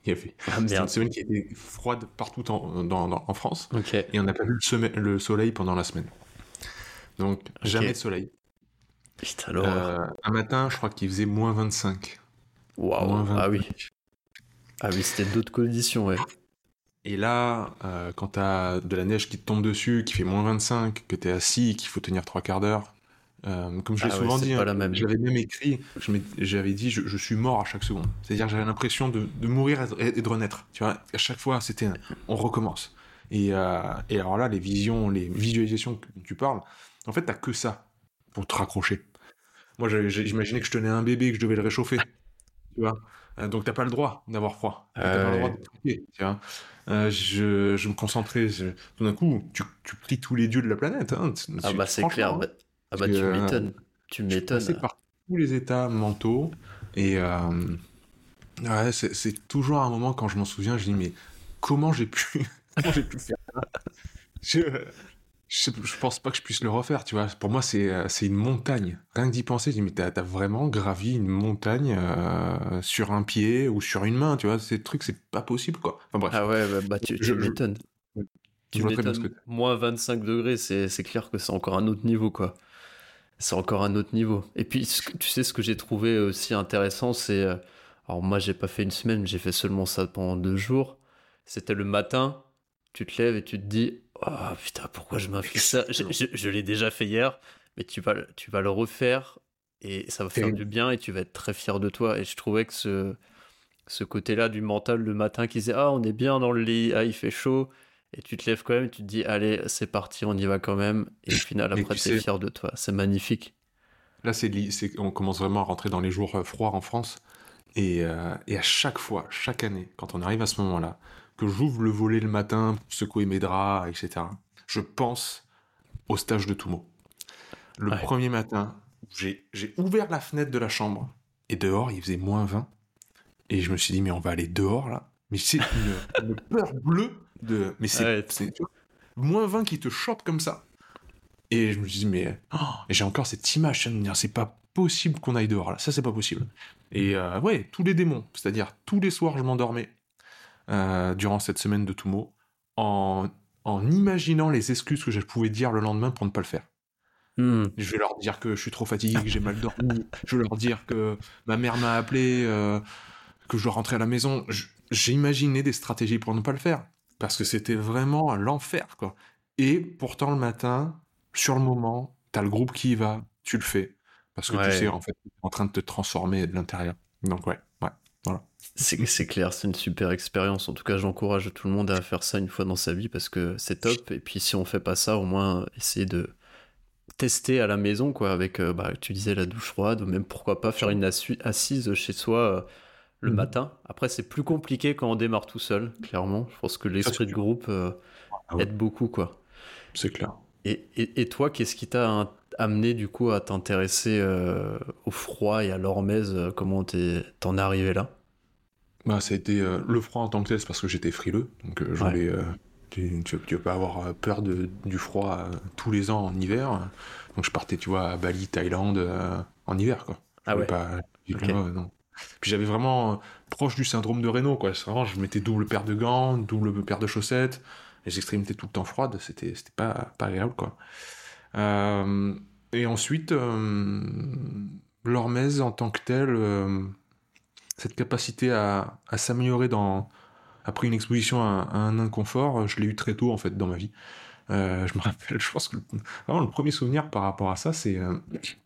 Il y avait ah, une semaine qui était froide partout en, en France. Et on n'a pas vu le, le, soleil pendant la semaine. Donc, jamais de soleil. Euh, un matin, je crois qu'il faisait moins 25. Waouh, ah oui. Ah oui, c'était d'autres conditions, ouais. Et là, euh, quand t'as de la neige qui te tombe dessus, qui fait moins 25, que t'es assis, qu'il faut tenir trois quarts d'heure, euh, comme je l'ai ah souvent dit, hein, j'avais même écrit, j'avais dit, je, suis mort à chaque seconde. C'est-à-dire, j'avais l'impression de, mourir et, de renaître. Tu vois, à chaque fois, c'était, on recommence. Et, euh, et alors là, les visions, les visualisations que tu parles, en fait, t'as que ça pour te raccrocher. Moi, j'imaginais que je tenais un bébé et que je devais le réchauffer. Tu vois euh, Donc, t'as pas le droit d'avoir froid. T'as pas le droit de tu vois euh, je, je, me concentrais. Tout d'un coup, tu, tu pries tous les dieux de la planète. Hein, ah, bah, c'est clair. Bah, ah, bah, tu euh, m'étonnes. Tu m'étonnes. par tous les états mentaux. Et ouais, c'est toujours un moment, quand je m'en souviens, je dis, mais comment j'ai pu, comment j'ai pu faire ça? Je, je, pense pas que je puisse le refaire, tu vois. Pour moi, c'est euh, c'est une montagne. Rien que d'y penser, je dis, mais t'as as vraiment gravi une montagne euh, sur un pied ou sur une main, tu vois. Ces trucs, c'est pas possible, quoi. Enfin bref. Ah ouais, bah, bah tu, m'étonnes. Tu m'étonnes, moins 25 degrés, c'est clair que c'est encore un autre niveau, quoi. C'est encore un autre niveau. Et puis, tu sais, ce que j'ai trouvé aussi intéressant, c'est. Euh, alors, moi, j'ai pas fait une semaine, j'ai fait seulement ça pendant deux jours. C'était le matin, tu te lèves et tu te dis Oh putain, pourquoi je m'inflige ça? Je, l'ai déjà fait hier, mais tu vas, tu vas le refaire et ça va faire du bien et tu vas être très fier de toi. Et je trouvais que ce, ce côté-là du mental le matin qui disait Ah, on est bien dans le lit, ah, il fait chaud. Et tu te lèves quand même et tu te dis Allez, c'est parti, on y va quand même. Et au final, après, tu es fier de toi. C'est magnifique. Là, c'est, on commence vraiment à rentrer dans les jours euh, froids en France. Et, euh, et à chaque fois, chaque année, quand on arrive à ce moment-là, que j'ouvre le volet le matin pour secouer mes draps, etc., je pense au stage de Toumo. Le premier matin, j'ai ouvert la fenêtre de la chambre et dehors, il faisait moins 20. Et je me suis dit, mais on va aller dehors là. Mais c'est une, peur bleue de. Mais c'est moins 20 qui te chope comme ça. Et je me dit, mais oh, j'ai encore cette image, c'est pas possible qu'on aille dehors là, ça c'est pas possible. Et euh, ouais, tous les démons, c'est-à-dire tous les soirs je m'endormais euh, durant cette semaine de Toumo en, en imaginant les excuses que je pouvais dire le lendemain pour ne pas le faire. Hmm. Je vais leur dire que je suis trop fatigué, que j'ai mal dormi. je vais leur dire que ma mère m'a appelé, euh, que je dois rentrer à la maison. J'ai imaginé des stratégies pour ne pas le faire. Parce que c'était vraiment l'enfer, quoi. Et pourtant, le matin, sur le moment, t'as le groupe qui y va, tu le fais. Parce que tu sais, en fait, tu en train de te transformer de l'intérieur. Donc, ouais, ouais, voilà. C'est clair, c'est une super expérience. En tout cas, j'encourage tout le monde à faire ça une fois dans sa vie parce que c'est top. Et puis, si on fait pas ça, au moins, essayer de tester à la maison, quoi, avec, euh, bah, tu disais la douche froide, ou même pourquoi pas faire une assise chez soi euh, le mhm. matin. Après, c'est plus compliqué quand on démarre tout seul, clairement. Je pense que l'esprit de groupe euh, ah aide beaucoup, quoi. C'est clair. Et, et, toi, qu'est-ce qui t'a amené du coup à t'intéresser au froid et à l'hormèse Comment t'en es arrivé là? Bah, ça a été le froid en tant que tel, parce que j'étais frileux, donc je voulais tu, tu, veux pas avoir euh, peur de, du froid euh, tous les ans en hiver. Donc je partais, tu vois, à Bali, Thaïlande, euh, en hiver, quoi. ah ouais. Pas, non. Puis j'avais vraiment proche du syndrome de Raynaud, quoi. Vraiment, je mettais double paire de gants, double paire de chaussettes. Les extrémités tout le temps froides, c'était, pas, pas agréable, quoi. et ensuite, l'hormèse en tant que telle, cette capacité à, à s'améliorer dans, après une exposition à, un inconfort, je l'ai eu très tôt en fait dans ma vie. Euh, je me rappelle, je pense que vraiment le premier souvenir par rapport à ça, c'est euh,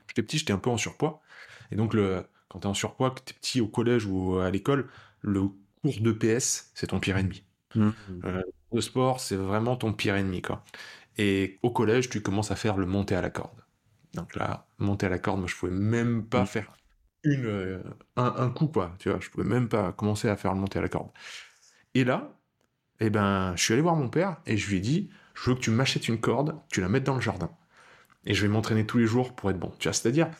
j'étais petit, j'étais un peu en surpoids, et donc le, quand t'es en surpoids, que t'es petit au collège ou à l'école, le cours de PS, c'est ton pire ennemi. Mmh. Euh, le sport, c'est vraiment ton pire ennemi quoi. Et au collège, tu commences à faire le monter à la corde. Donc là, monter à la corde, moi je pouvais même pas mmh. faire une un, un, coup quoi, tu vois, je pouvais même pas commencer à faire le monter à la corde. Et là, eh ben, je suis allé voir mon père et je lui ai dit, je veux que tu m'achètes une corde, tu la mettes dans le jardin. Et je vais m'entraîner tous les jours pour être bon. Tu vois, c'est-à-dire,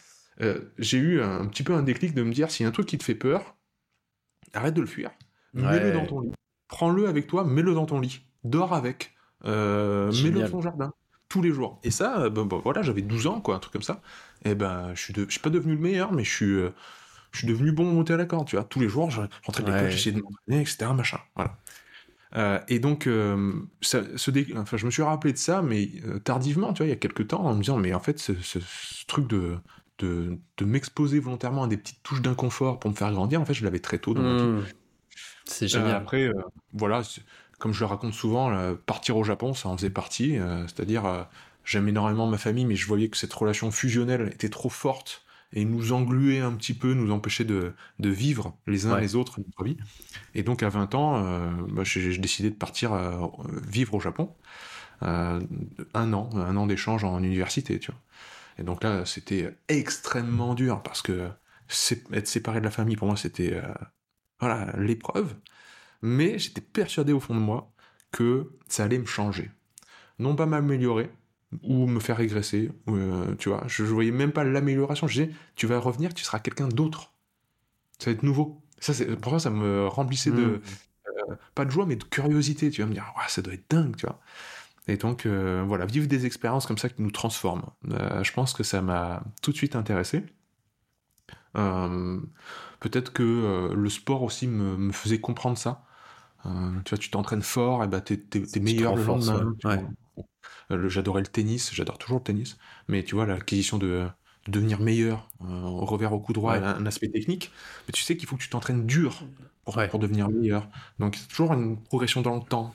euh, j'ai eu un, petit peu un déclic de me dire, s'il y a un truc qui te fait peur, arrête de le fuir. Mets-le dans ton lit. Prends-le avec toi, mets-le dans ton lit. Dors avec. Euh, mets-le dans ton jardin. Tous les jours. Et ça, ben, ben, voilà, j'avais 12 ans, quoi, un truc comme ça. Et eh ben, je suis, suis pas devenu le meilleur, mais je suis, je suis devenu bon monter à la corde, tu vois. Tous les jours, je rentrais de l'école, j'essayais de m'entraîner, etc., machin. Voilà. Euh, et donc, euh, ça, enfin, je me suis rappelé de ça, mais euh, tardivement, tu vois, il y a quelques temps, en me disant, mais en fait, ce, truc de, de, de m'exposer volontairement à des petites touches d'inconfort pour me faire grandir, en fait, je l'avais très tôt dans ma vie. C'est génial. après, voilà, comme je le raconte souvent, partir au Japon, ça en faisait partie. C'est-à-dire, j'aime énormément ma famille, mais je voyais que cette relation fusionnelle était trop forte et nous engluer un petit peu, nous empêcher de, de vivre les uns les autres notre vie. Et donc à 20 ans, euh, bah, j'ai décidé de partir euh, vivre au Japon. Euh, un an, un an d'échange en université, tu vois. Et donc là, c'était extrêmement dur parce que être séparé de la famille, pour moi, c'était voilà l'épreuve. Mais j'étais persuadé au fond de moi que ça allait me changer. Non pas m'améliorer, ou me faire régresser. Euh, tu vois, je, ne voyais même pas l'amélioration. Je disais, tu vas revenir, tu seras quelqu'un d'autre. Ça va être nouveau. Ça, c'est, pour ça, ça me remplissait de, euh, pas de joie, mais de curiosité. Tu vas me dire, ça doit être dingue, tu vois. Et donc, euh, voilà, vivre des expériences comme ça qui nous transforment. je pense que ça m'a tout de suite intéressé. peut-être que le sport aussi me, me faisait comprendre ça. tu vois, tu t'entraînes fort, et bah t'es, t'es, meilleur le lendemain. J'adorais le tennis, j'adore toujours le tennis, mais tu vois, l'acquisition de, devenir meilleur, au revers au coup droit, un, aspect technique, mais tu sais qu'il faut que tu t'entraînes dur pour, pour devenir meilleur. Donc c'est toujours une progression dans le temps,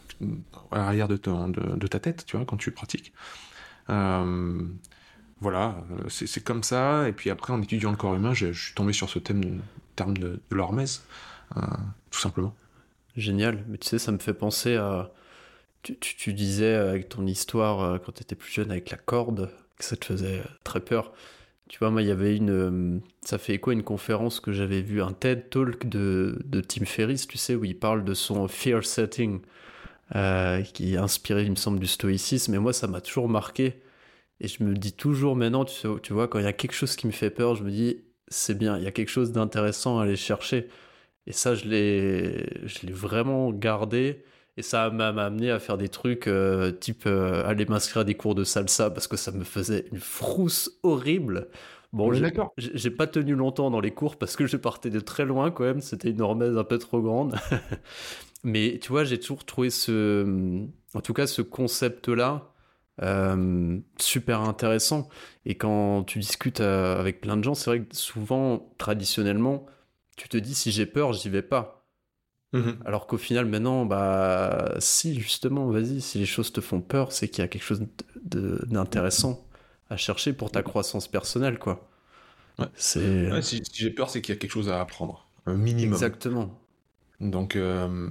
à l'arrière de, de, de, ta tête, tu vois, quand tu pratiques. Euh, voilà, euh, c'est comme ça. Et puis après, en étudiant le corps humain, je, suis tombé sur ce thème, terme de, de l'hormèse, euh, tout simplement. Génial. Mais tu sais, ça me fait penser à. Tu, tu, disais avec ton histoire quand tu étais plus jeune avec la corde que ça te faisait très peur. Tu vois, moi, il y avait une. Ça fait quoi une conférence que j'avais vue, un TED Talk de, de Tim Ferriss, tu sais, où il parle de son fear setting, qui est inspiré, il me semble, du stoïcisme. Et moi, ça m'a toujours marqué et je me dis toujours maintenant, tu, tu vois, quand il y a quelque chose qui me fait peur, je me dis, c'est bien, il y a quelque chose d'intéressant à aller chercher. Et ça, je l'ai vraiment gardé. Et ça m'a amené à faire des trucs euh, type euh, aller m'inscrire à des cours de salsa parce que ça me faisait une frousse horrible. Bon, j'ai pas tenu longtemps dans les cours parce que je partais de très loin quand même. C'était une hormèse un peu trop grande. Mais tu vois, j'ai toujours trouvé ce, en tout cas, ce concept-là euh, super intéressant. Et quand tu discutes avec plein de gens, c'est vrai que souvent, traditionnellement, tu te dis si j'ai peur, j'y vais pas. Mhm. Alors qu'au final, maintenant, bah, si justement, vas-y, si les choses te font peur, c'est qu'il y a quelque chose d'intéressant à chercher pour ta croissance personnelle, quoi. Ouais. C'est... si, j'ai peur, c'est qu'il y a quelque chose à apprendre, un minimum. Exactement. Donc, euh,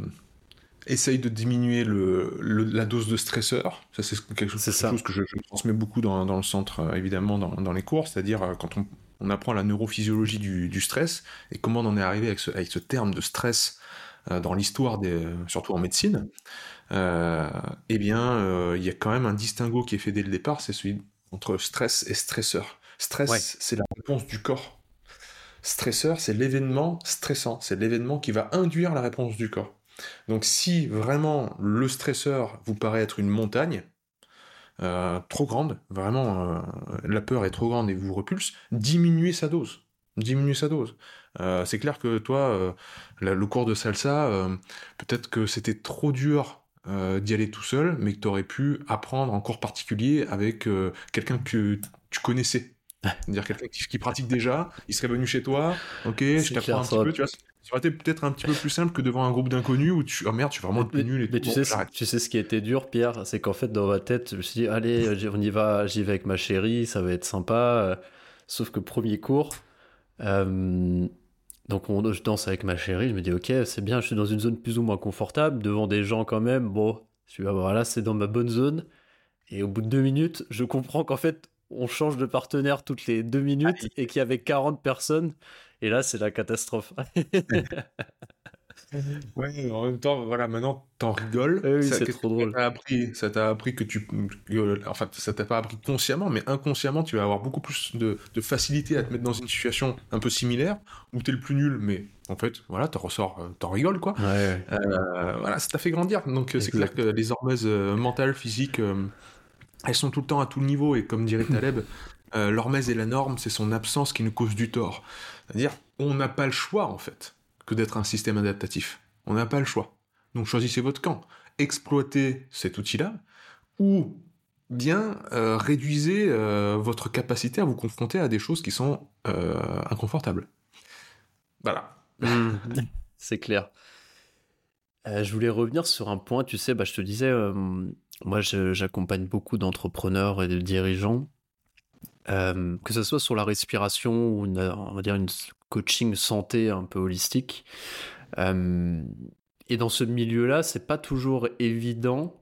essaye de diminuer le, la dose de stresseur. Ça, c'est quelque chose, chose que je, transmets beaucoup dans, dans le centre, euh, évidemment, dans, dans, les cours, c'est-à-dire euh, quand on, on, apprend la neurophysiologie du, du, stress et comment on en est arrivé avec ce, avec ce terme de stress euh, dans l'histoire, des, surtout en médecine, euh, eh bien, il y a quand même un distinguo qui est fait dès le départ, c'est celui entre stress et stresseur. Stress, c'est la réponse du corps. Stresseur, c'est l'événement stressant, c'est l'événement qui va induire la réponse du corps. Donc si vraiment le stresseur vous paraît être une montagne, euh, trop grande, vraiment euh, la peur est trop grande et vous repulse, diminuez sa dose. Diminuez sa dose. Euh, c'est clair que toi, le cours de salsa, peut-être que c'était trop dur d'y aller tout seul, mais que tu aurais pu apprendre en cours particulier avec quelqu'un que tu connaissais. C'est-à-dire quelqu'un qui, pratique déjà, il serait venu chez toi, ok, je t'apprends un petit peu, tu vois, ça aurait été peut-être un petit peu plus simple que devant un groupe d'inconnus où tu. Oh merde, tu es vraiment le nul et mais tu, sais, tu sais ce qui était dur, Pierre C'est qu'en fait, dans ma tête, je me suis dit, allez, on y va, j'y vais avec ma chérie, ça va être sympa. Sauf que premier cours, euh, donc on, je danse avec ma chérie, je me dis, ok, c'est bien, je suis dans une zone plus ou moins confortable, devant des gens quand même. Bon, je suis, voilà, c'est dans ma bonne zone. Et au bout de deux minutes, je comprends qu'en fait, on change de partenaire toutes les deux minutes et qu'il y avait 40 personnes. Et là, c'est la catastrophe. ouais, en même temps, voilà, maintenant, t'en rigoles. oui, c'est trop drôle. Ça t'a appris, que tu. enfin, ça t'a pas appris consciemment, mais inconsciemment, tu vas avoir beaucoup plus de, facilité à te mettre dans une situation un peu similaire où t'es le plus nul, mais en fait, voilà, t'en ressors, euh, t'en rigoles, quoi. Ouais. Euh, voilà, ça t'a fait grandir. Donc, c'est clair que les hormèses euh, mentales, physiques, elles sont tout le temps à tout niveau, et comme dirait Taleb, l'hormèse et la norme, c'est son absence qui nous cause du tort. C'est-à-dire, on n'a pas le choix, en fait, que d'être un système adaptatif. On n'a pas le choix. Donc choisissez votre camp. Exploitez cet outil-là, ou bien euh, réduisez euh, votre capacité à vous confronter à des choses qui sont euh, inconfortables. Voilà. Mmh. c'est clair. je voulais revenir sur un point, tu sais, bah, je te disais, moi j'accompagne beaucoup d'entrepreneurs et de dirigeants que ce soit sur la respiration ou on va dire une coaching santé un peu holistique. Euh, et dans ce milieu-là, c'est pas toujours évident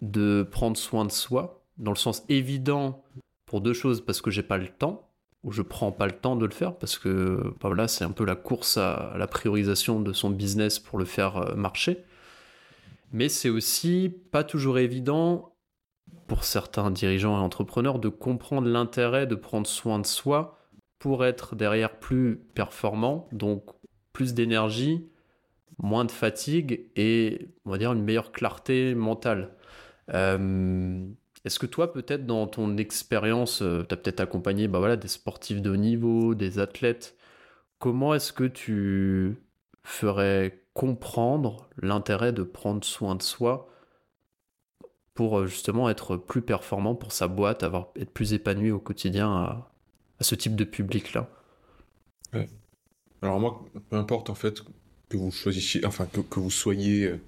de prendre soin de soi, dans le sens évident pour deux choses, parce que j'ai pas le temps, ou je prends pas le temps de le faire, parce que bah voilà, c'est un peu la course à la priorisation de son business pour le faire euh, marcher. Mais c'est aussi pas toujours évident pour certains dirigeants et entrepreneurs de comprendre l'intérêt de prendre soin de soi pour être derrière plus performant, donc plus d'énergie, moins de fatigue et on va dire une meilleure clarté mentale. Euh, est-ce que toi, peut-être dans ton expérience, euh, tu as peut-être accompagné bah voilà, des sportifs de haut niveau, des athlètes, comment est-ce que tu ferais comprendre l'intérêt de prendre soin de soi pour euh, justement être plus performant pour sa boîte, avoir, être plus épanoui au quotidien ce type de public-là. Alors moi, peu importe en fait que vous choisissiez, enfin que, que vous soyez, euh,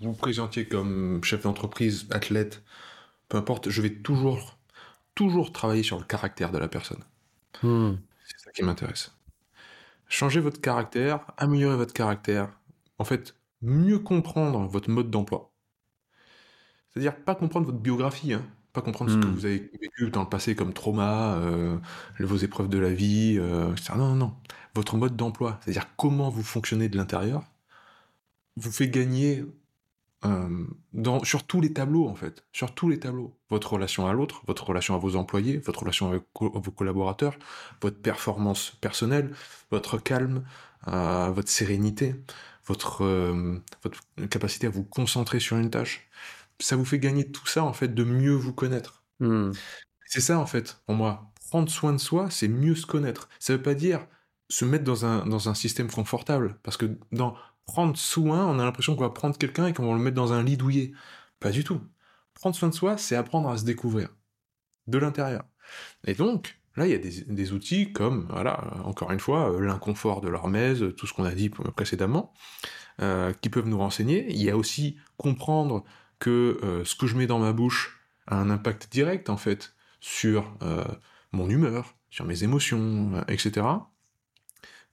vous, vous présentiez comme chef d'entreprise, athlète, peu importe, je vais toujours, toujours travailler sur le caractère de la personne. Hmm. C'est ça qui m'intéresse. Changez votre caractère, améliorez votre caractère. En fait, mieux comprendre votre mode d'emploi. C'est-à-dire pas comprendre votre biographie, hein. Pas comprendre ce que hmm. vous avez vécu dans le passé comme trauma, euh, vos épreuves de la vie, euh, etc. Non, non, non. Votre mode d'emploi, c'est-à-dire comment vous fonctionnez de l'intérieur, vous fait gagner euh, dans, sur tous les tableaux, en fait. Sur tous les tableaux. Votre relation à l'autre, votre relation à vos employés, votre relation avec vos collaborateurs, votre performance personnelle, votre calme, votre sérénité, votre, votre capacité à vous concentrer sur une tâche. Ça vous fait gagner tout ça, en fait, de mieux vous connaître. Hmm. C'est ça, en fait, pour moi. Prendre soin de soi, c'est mieux se connaître. Ça veut pas dire se mettre dans un, dans un système confortable. Parce que dans prendre soin, on a l'impression qu'on va prendre quelqu'un et qu'on va le mettre dans un lit douillet. Pas du tout. Prendre soin de soi, c'est apprendre à se découvrir de l'intérieur. Et donc, là, il y a des, outils comme, voilà, encore une fois, euh, l'inconfort de l'hormèse, tout ce qu'on a dit précédemment, euh, qui peuvent nous renseigner. Il y a aussi comprendre que euh, ce que je mets dans ma bouche a un impact direct, en fait, sur mon humeur, sur mes émotions, etc.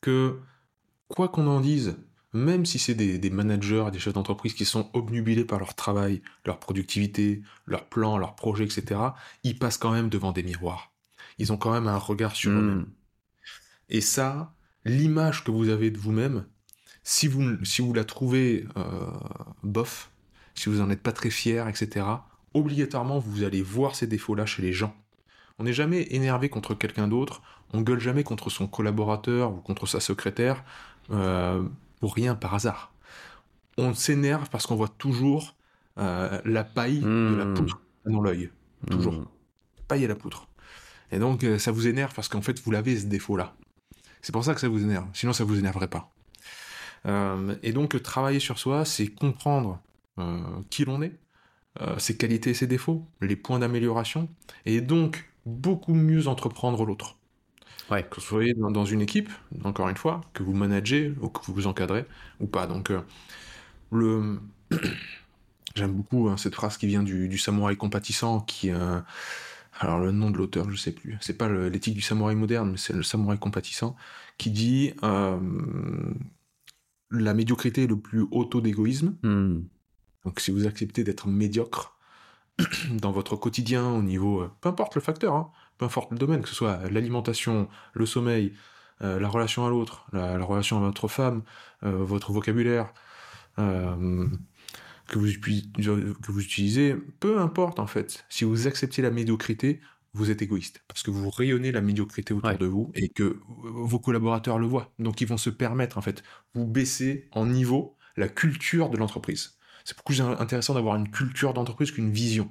Que, quoi qu'on en dise, même si c'est des, managers, des chefs d'entreprise qui sont obnubilés par leur travail, leur productivité, leurs plans, leurs projets, etc., ils passent quand même devant des miroirs. Ils ont quand même un regard sur hmm. eux-mêmes. Et ça, l'image que vous avez de vous-même, si vous, si vous la trouvez euh, bof, si vous n'en êtes pas très fier, etc., obligatoirement, vous allez voir ces défauts-là chez les gens. On n'est jamais énervé contre quelqu'un d'autre, on gueule jamais contre son collaborateur ou contre sa secrétaire. Euh, rien par hasard. On s'énerve parce qu'on voit toujours euh, la paille de la hmm. poudre dans l'œil. Toujours. Hmm. Paille et la poudre. Et donc, euh, ça vous énerve parce qu'en fait, vous l'avez ce défaut-là. C'est pour ça que ça vous énerve. Sinon, ça vous énerverait pas. Euh, et donc, travailler sur soi, c'est comprendre qui l'on est, ses qualités et ses défauts, les points d'amélioration, et donc beaucoup mieux entreprendre l'autre. Que vous soyez dans, une équipe, encore une fois, que vous managez ou que vous vous encadrez ou pas. Donc, euh, le. J'aime beaucoup hein, cette phrase qui vient du, samouraï compatissant, qui. Euh, alors, le nom de l'auteur, je sais plus. C'est pas l'éthique du samouraï moderne, mais c'est le samouraï compatissant, qui dit euh, La médiocrité est le plus haut taux d'égoïsme. Hmm. Donc, si vous acceptez d'être médiocre dans votre quotidien, au niveau. peu importe le facteur, hein, peu importe le domaine, que ce soit l'alimentation, le sommeil, euh, la relation à l'autre, la, relation à votre femme, euh, votre vocabulaire, euh, que, vous, que vous utilisez, peu importe en fait. Si vous acceptez la médiocrité, vous êtes égoïste. Parce que vous rayonnez la médiocrité autour de vous et que vos collaborateurs le voient. Donc ils vont se permettre en fait, vous baisser en niveau la culture de l'entreprise. C'est beaucoup plus intéressant d'avoir une culture d'entreprise qu'une vision.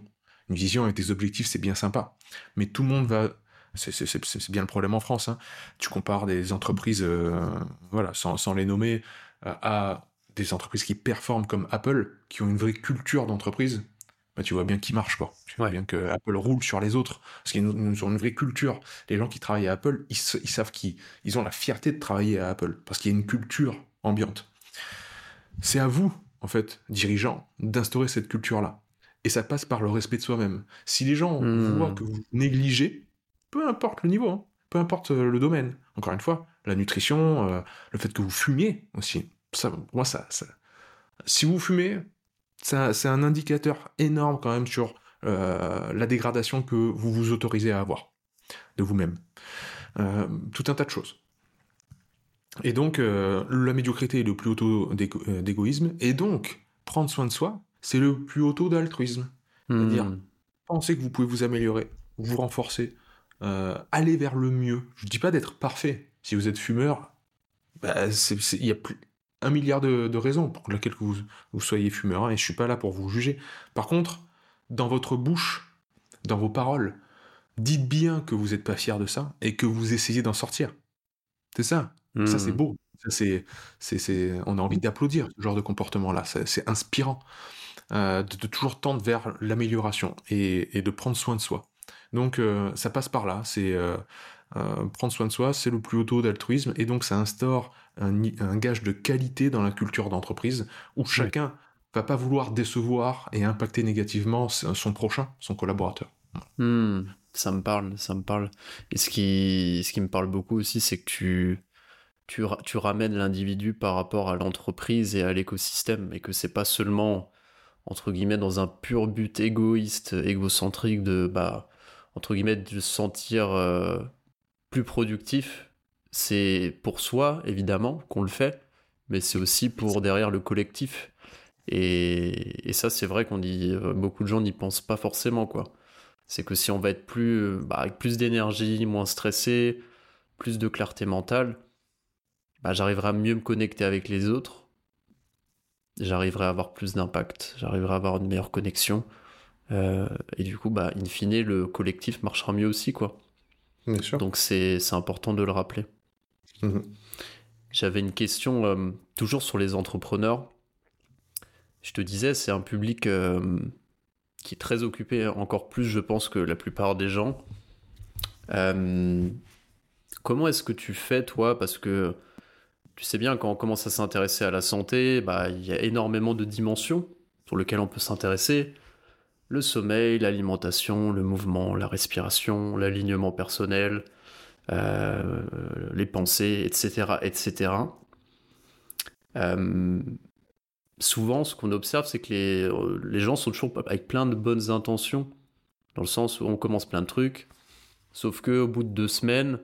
Une vision avec des objectifs, c'est bien sympa. Mais tout le monde va. C'est bien le problème en France. Hein. Tu compares des entreprises, euh, voilà, sans, les nommer, euh, à des entreprises qui performent comme Apple, qui ont une vraie culture d'entreprise. Bah, tu vois bien qui marche, quoi. Tu vois bien que Apple roule sur les autres. Parce qu'ils ont une vraie culture. Les gens qui travaillent à Apple, ils, savent qu'ils ils ont la fierté de travailler à Apple. Parce qu'il y a une culture ambiante. C'est à vous, en fait, dirigeants, d'instaurer cette culture-là. Et ça passe par le respect de soi-même. Si les gens hmm. voient que vous négligez, peu importe le niveau, hein, peu importe euh, le domaine, encore une fois, la nutrition, euh, le fait que vous fumiez aussi, ça, moi, ça, si vous fumez, c'est un indicateur énorme quand même sur euh, la dégradation que vous vous autorisez à avoir de vous-même. tout un tas de choses. Et donc, la médiocrité est le plus haut taux d'égoïsme, et donc, prendre soin de soi, c'est le plus haut taux d'altruisme. C'est-à-dire, hmm. pensez que vous pouvez vous améliorer, vous renforcer, euh, aller vers le mieux. Je ne dis pas d'être parfait. Si vous êtes fumeur, bah, il y a plus, un milliard de, raisons pour lesquelles vous, vous soyez fumeur, hein, et je suis pas là pour vous juger. Par contre, dans votre bouche, dans vos paroles, dites bien que vous n'êtes pas fier de ça et que vous essayez d'en sortir. C'est ça. Ça, c'est hmm. beau. c'est, c'est, on a envie d'applaudir ce genre de comportement-là. C'est inspirant de, toujours tendre vers l'amélioration et, de prendre soin de soi. Donc ça passe par là. C'est prendre soin de soi, c'est le plus haut taux d'altruisme et donc ça instaure un, gage de qualité dans la culture d'entreprise où chacun va pas vouloir décevoir et impacter négativement son prochain, son collaborateur. Hmm, ça me parle, ça me parle. Et ce qui, ce qui me parle beaucoup aussi, c'est que tu, tu, tu ramènes l'individu par rapport à l'entreprise et à l'écosystème, et que c'est pas seulement entre guillemets dans un pur but égoïste, égocentrique de bah entre guillemets de se sentir euh, plus productif. C'est pour soi évidemment qu'on le fait, mais c'est aussi pour derrière le collectif. Et, ça, c'est vrai qu'on dit, beaucoup de gens n'y pensent pas forcément, quoi. C'est que si on va être plus, bah, avec plus d'énergie, moins stressé, plus de clarté mentale, bah, j'arriverai à mieux me connecter avec les autres. J'arriverai à avoir plus d'impact. J'arriverai à avoir une meilleure connexion. Euh, et du coup, bah, in fine, le collectif marchera mieux aussi, quoi. Bien sûr. Donc c'est important de le rappeler. Mmh J'avais une question toujours sur les entrepreneurs je te disais, c'est un public euh, qui est très occupé, encore plus, je pense, que la plupart des gens. Euh, comment est-ce que tu fais, toi? Parce que tu sais bien, quand on commence à s'intéresser à la santé, bah, il y a énormément de dimensions sur lesquelles on peut s'intéresser. Le sommeil, l'alimentation, le mouvement, la respiration, l'alignement personnel, euh, les pensées, etc. etc souvent, ce qu'on observe, c'est que les, euh, les, gens sont toujours avec plein de bonnes intentions, dans le sens où on commence plein de trucs, sauf que au bout de deux semaines,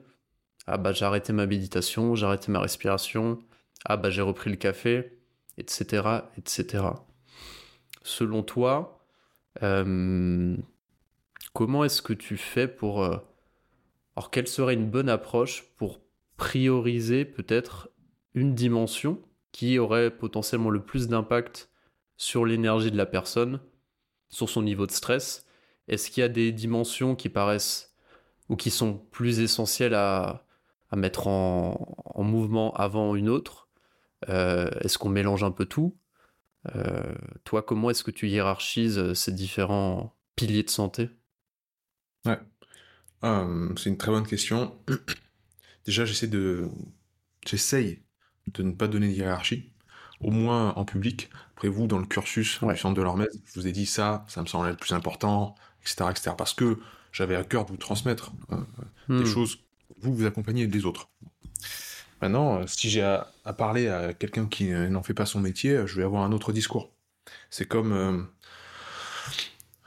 ah bah j'ai arrêté ma méditation, j'ai arrêté ma respiration, ah bah j'ai repris le café, etc.. Selon toi, euh, comment est-ce que tu fais pour... Euh, alors quelle serait une bonne approche pour prioriser peut-être une dimension qui aurait potentiellement le plus d'impact sur l'énergie de la personne, sur son niveau de stress? Est-ce qu'il y a des dimensions qui paraissent ou qui sont plus essentielles à, mettre en, mouvement avant une autre euh, Est-ce qu'on mélange un peu tout? Euh, Toi, comment est-ce que tu hiérarchises ces différents piliers de santé? Ouais, euh, c'est une très bonne question. Déjà, j'essaie de, j'essaye de ne pas donner de hiérarchie, au moins en public. Après vous, dans le cursus du centre de l'Hormèse, je vous ai dit ça, ça me semblait le plus important, etc., etc. Parce que j'avais à cœur de vous transmettre euh, des hmm. choses, vous vous accompagnez des autres. Maintenant, euh, si j'ai à, parler à quelqu'un qui n'en fait pas son métier, je vais avoir un autre discours. C'est comme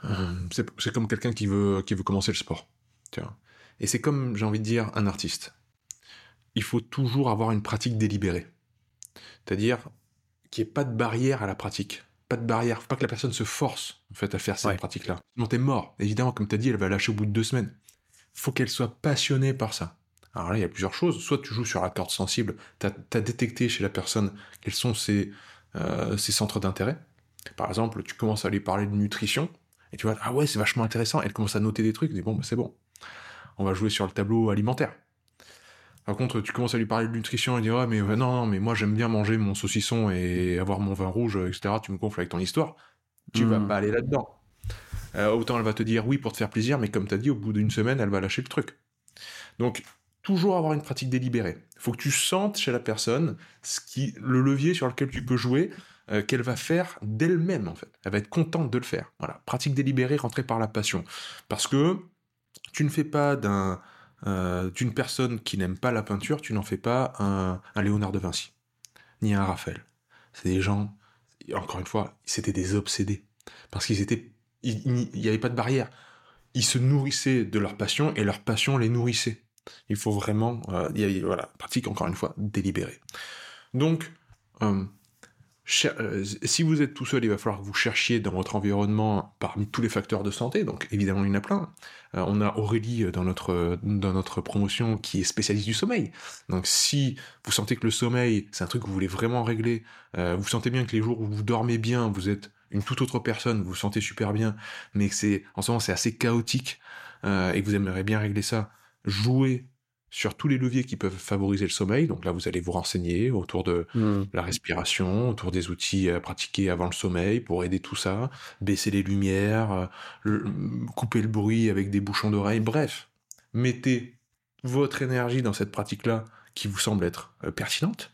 euh, c'est comme quelqu'un qui veut qui veut commencer le sport. Et c'est comme j'ai envie de dire un artiste il faut toujours avoir une pratique délibérée. C'est-à-dire qu'il n'y ait pas de barrière à la pratique. Pas de barrière. Faut pas que la personne se force, en fait, à faire cette pratique-là. Sinon, t'es mort. Évidemment, comme tu as dit, elle va lâcher au bout de deux semaines. Faut qu'elle soit passionnée par ça. Alors là, il y a plusieurs choses. Soit tu joues sur la corde sensible, tu as, détecté chez la personne quels sont ses, euh, ses centres d'intérêt. Par exemple, tu commences à lui parler de nutrition, et tu vois, ah ouais, c'est vachement intéressant. Elle commence à noter des trucs, tu dis, bon, bah, c'est bon. On va jouer sur le tableau alimentaire. Par contre, tu commences à lui parler de nutrition et dire ah mais non, non mais moi j'aime bien manger mon saucisson et avoir mon vin rouge etc. Tu me gonfles avec ton histoire. Tu vas hmm. pas aller là-dedans. Euh, autant elle va te dire oui pour te faire plaisir, mais comme tu as dit, au bout d'une semaine, elle va lâcher le truc. Donc toujours avoir une pratique délibérée. Il faut que tu sentes chez la personne ce qui, le levier sur lequel tu peux jouer, euh, qu'elle va faire d'elle-même en fait. Elle va être contente de le faire. Voilà, pratique délibérée, rentrer par la passion. Parce que tu ne fais pas d'un euh, d'une personne qui n'aime pas la peinture, tu n'en fais pas un, Léonard de Vinci, ni un Raphaël. C'est des gens, encore une fois, c'était des obsédés. Parce qu'ils étaient. Il n'y avait pas de barrière. Ils se nourrissaient de leur passion et leur passion les nourrissait. Il faut vraiment. Euh, voilà, pratique, encore une fois, délibérée. Donc, euh, euh, si vous êtes tout seul, il va falloir que vous cherchiez dans votre environnement parmi tous les facteurs de santé, donc évidemment il y en a plein. On a Aurélie dans notre, dans notre promotion qui est spécialiste du sommeil. Donc si vous sentez que le sommeil, c'est un truc que vous voulez vraiment régler, vous sentez bien que les jours où vous dormez bien, vous êtes une toute autre personne, vous vous sentez super bien, mais que c'est en ce moment c'est assez chaotique et que vous aimeriez bien régler ça, jouez sur tous les leviers qui peuvent favoriser le sommeil. Donc là, vous allez vous renseigner autour de hmm. la respiration, autour des outils à pratiquer avant le sommeil pour aider tout ça, baisser les lumières, euh, couper le bruit avec des bouchons d'oreille. Bref, mettez votre énergie dans cette pratique-là qui vous semble être euh, pertinente.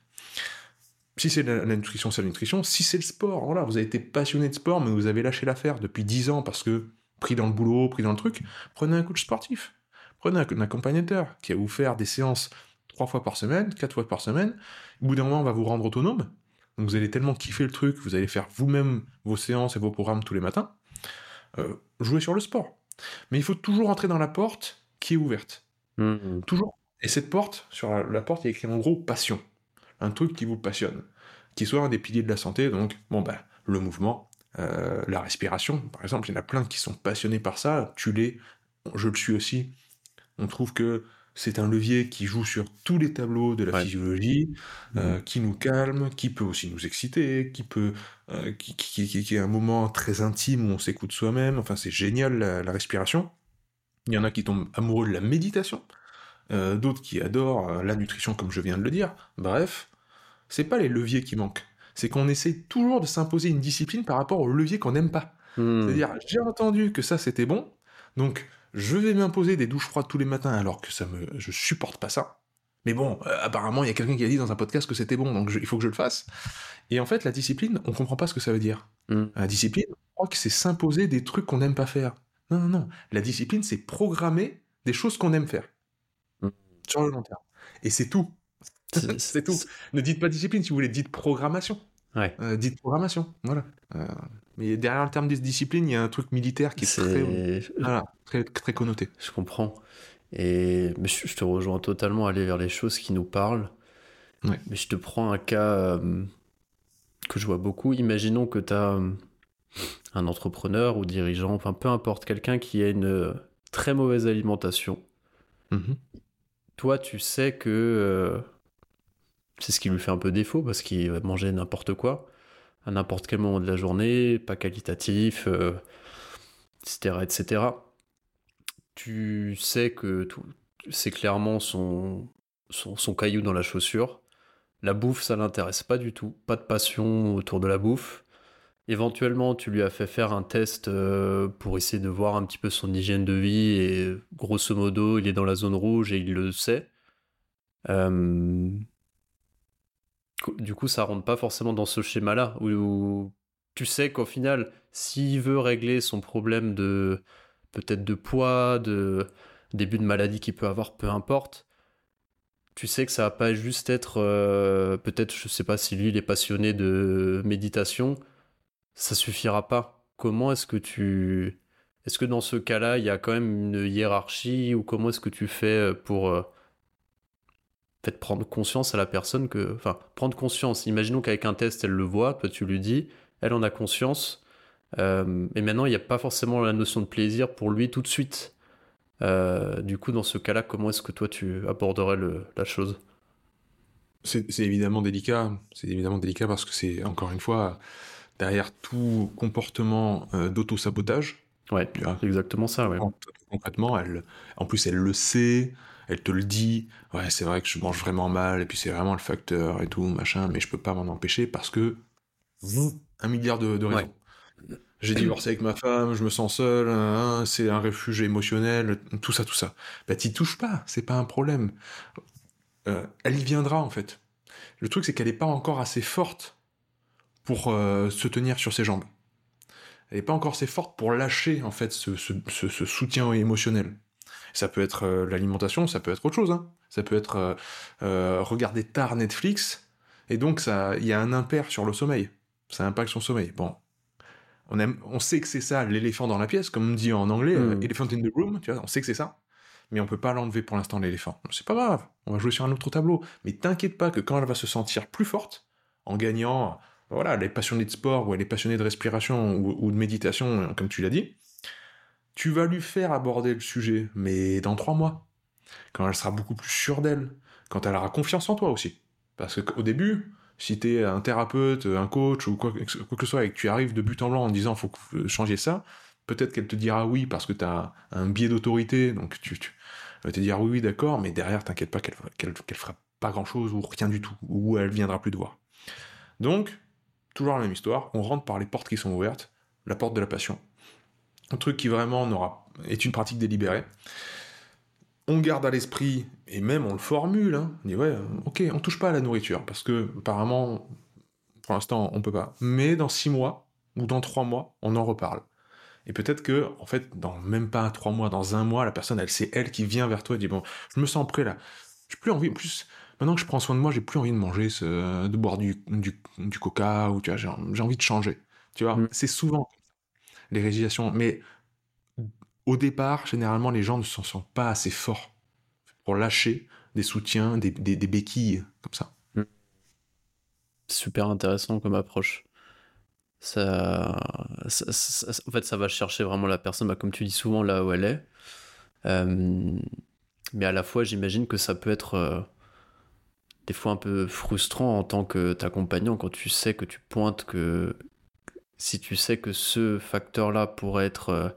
Si c'est la, nutrition, c'est la nutrition. Si c'est le sport, voilà, vous avez été passionné de sport, mais vous avez lâché l'affaire depuis 10 ans parce que pris dans le boulot, pris dans le truc, prenez un coach sportif Prenez un accompagnateur qui va vous faire des séances trois fois par semaine, quatre fois par semaine. Au bout d'un moment, on va vous rendre autonome. Donc vous allez tellement kiffer le truc, vous allez faire vous-même vos séances et vos programmes tous les matins. Euh, jouez sur le sport. Mais il faut toujours entrer dans la porte qui est ouverte. Mmh. Toujours. Et cette porte, sur la, porte, il y a écrit en gros passion. Un truc qui vous passionne. Qui soit un des piliers de la santé, donc, bon ben, le mouvement, euh, la respiration, par exemple, il y en a plein qui sont passionnés par ça, tu l'es, je le suis aussi, on trouve que c'est un levier qui joue sur tous les tableaux de la physiologie, euh, mmh. qui nous calme, qui peut aussi nous exciter, qui peut, euh, qui, est un moment très intime où on s'écoute soi-même. Enfin, c'est génial la, respiration. Il y en a qui tombent amoureux de la méditation, euh, d'autres qui adorent la nutrition, comme je viens de le dire. Bref, c'est pas les leviers qui manquent. C'est qu'on essaie toujours de s'imposer une discipline par rapport aux leviers qu'on n'aime pas. Mmh. C'est-à-dire, j'ai entendu que ça c'était bon, donc je vais m'imposer des douches froides tous les matins alors que ça me, je supporte pas ça. Mais bon, euh, apparemment, il y a quelqu'un qui a dit dans un podcast que c'était bon, donc il faut que je le fasse. Et en fait, la discipline, on comprend pas ce que ça veut dire. Hmm. La discipline, on croit que c'est s'imposer des trucs qu'on n'aime pas faire. Non, non, non. La discipline, c'est programmer des choses qu'on aime faire. Hmm. Sur le long terme. Et c'est tout. c'est tout. Ne dites pas discipline si vous voulez, dites programmation. Ouais. Euh, dites programmation. Voilà. Euh, mais derrière le terme de discipline, il y a un truc militaire qui est, Très, très, connoté. Je comprends. Et mais je, te rejoins totalement à aller vers les choses qui nous parlent. Mais je te prends un cas euh, que je vois beaucoup. Imaginons que tu as euh, un entrepreneur ou dirigeant, enfin peu importe, quelqu'un qui a une euh, très mauvaise alimentation. Mm-hmm. Toi, tu sais que c'est ce qui lui fait un peu défaut parce qu'il va manger n'importe quoi n'importe quel moment de la journée, pas qualitatif, etc., euh, etc. Tu sais que c'est clairement son, son, caillou dans la chaussure. La bouffe, ça l'intéresse pas du tout. Pas de passion autour de la bouffe. Éventuellement, tu lui as fait faire un test euh, pour essayer de voir un petit peu son hygiène de vie et grosso modo, il est dans la zone rouge et il le sait. Euh, du coup, ça rentre pas forcément dans ce schéma-là, où, tu sais qu'au final, s'il veut régler son problème de peut-être de poids, de début de maladie qu'il peut avoir, peu importe, tu sais que ça va pas juste être euh, peut-être, je sais pas si lui il est passionné de méditation, ça suffira pas. Comment est-ce que tu est-ce que dans ce cas-là, il y a quand même une hiérarchie ou comment est-ce que tu fais pour prendre conscience à la personne que. Enfin, prendre conscience. Imaginons qu'avec un test, elle le voit, toi tu lui dis, elle en a conscience. Euh, et maintenant, il n'y a pas forcément la notion de plaisir pour lui tout de suite. Euh, du coup, dans ce cas-là, comment est-ce que toi tu aborderais la chose? C'est évidemment délicat. C'est évidemment délicat parce que c'est, encore une fois, derrière tout comportement euh, d'auto-sabotage. Ouais, exactement ça, ouais. Concrètement, elle, en plus, elle le sait, elle te le dit, ouais, c'est vrai que je mange vraiment mal, et puis c'est vraiment le facteur et tout, machin, mais je peux pas m'en empêcher parce que vous, un milliard de, raisons. J'ai divorcé avec ma femme, je me sens seul, hein, c'est un refuge émotionnel, tout ça, tout ça. Bah t'y touches pas, c'est pas un problème. Euh, elle y viendra en fait. Le truc c'est qu'elle n'est pas encore assez forte pour euh, se tenir sur ses jambes. Elle n'est pas encore assez forte pour lâcher en fait ce soutien émotionnel. Ça peut être euh, l'alimentation, ça peut être autre chose. Hein. Ça peut être euh, euh, regarder tard Netflix, et donc ça, il y a un impair sur le sommeil. Ça impacte son sommeil. Bon, on, aime, on sait que c'est ça, l'éléphant dans la pièce, comme on dit en anglais, hmm. elephant in the room, tu vois, on sait que c'est ça. Mais on peut pas l'enlever pour l'instant, l'éléphant. C'est pas grave, on va jouer sur un autre tableau. Mais t'inquiète pas que quand elle va se sentir plus forte, en gagnant, voilà, elle est passionnée de sport, ou elle est passionnée de respiration, ou de méditation, comme tu l'as dit, tu vas lui faire aborder le sujet, mais dans trois mois, quand elle sera beaucoup plus sûre d'elle, quand elle aura confiance en toi aussi. Parce qu'au début, si tu es un thérapeute, un coach ou quoi, que ce soit, et que tu arrives de but en blanc en disant faut changer ça, peut-être qu'elle te dira oui parce que tu as un biais d'autorité, donc tu, Elle va te dire oui, oui, d'accord, mais derrière, t'inquiète pas qu'elle qu'elle fera pas grand chose ou rien du tout, ou elle viendra plus te voir. Donc, toujours la même histoire, on rentre par les portes qui sont ouvertes, la porte de la passion. Un truc qui vraiment n'aura, est une pratique délibérée. On garde à l'esprit, et même on le formule, hein, on dit ouais, ok, on touche pas à la nourriture, parce que apparemment, pour l'instant, on peut pas. Mais dans six mois, ou dans trois mois, on en reparle. Et peut-être que, en fait, dans même pas trois mois, dans un mois, la personne, elle, c'est elle qui vient vers toi et dit bon, je me sens prêt là. J'ai plus envie, en plus, maintenant que je prends soin de moi, j'ai plus envie de manger, ce, de boire du, du, coca, ou tu vois, j'ai envie de changer. Tu vois, mm. c'est souvent les résiliations. Mais au départ, généralement, les gens ne s'en sont pas assez forts pour lâcher des soutiens, des, béquilles comme ça. Mm. Super intéressant comme approche. Ça, en fait, ça va chercher vraiment la personne, bah, comme tu dis souvent, là où elle est. Euh, mais à la fois, j'imagine que ça peut être euh, des fois un peu frustrant en tant que t'accompagnant quand tu sais que tu pointes que si tu sais que ce facteur-là pourrait être euh,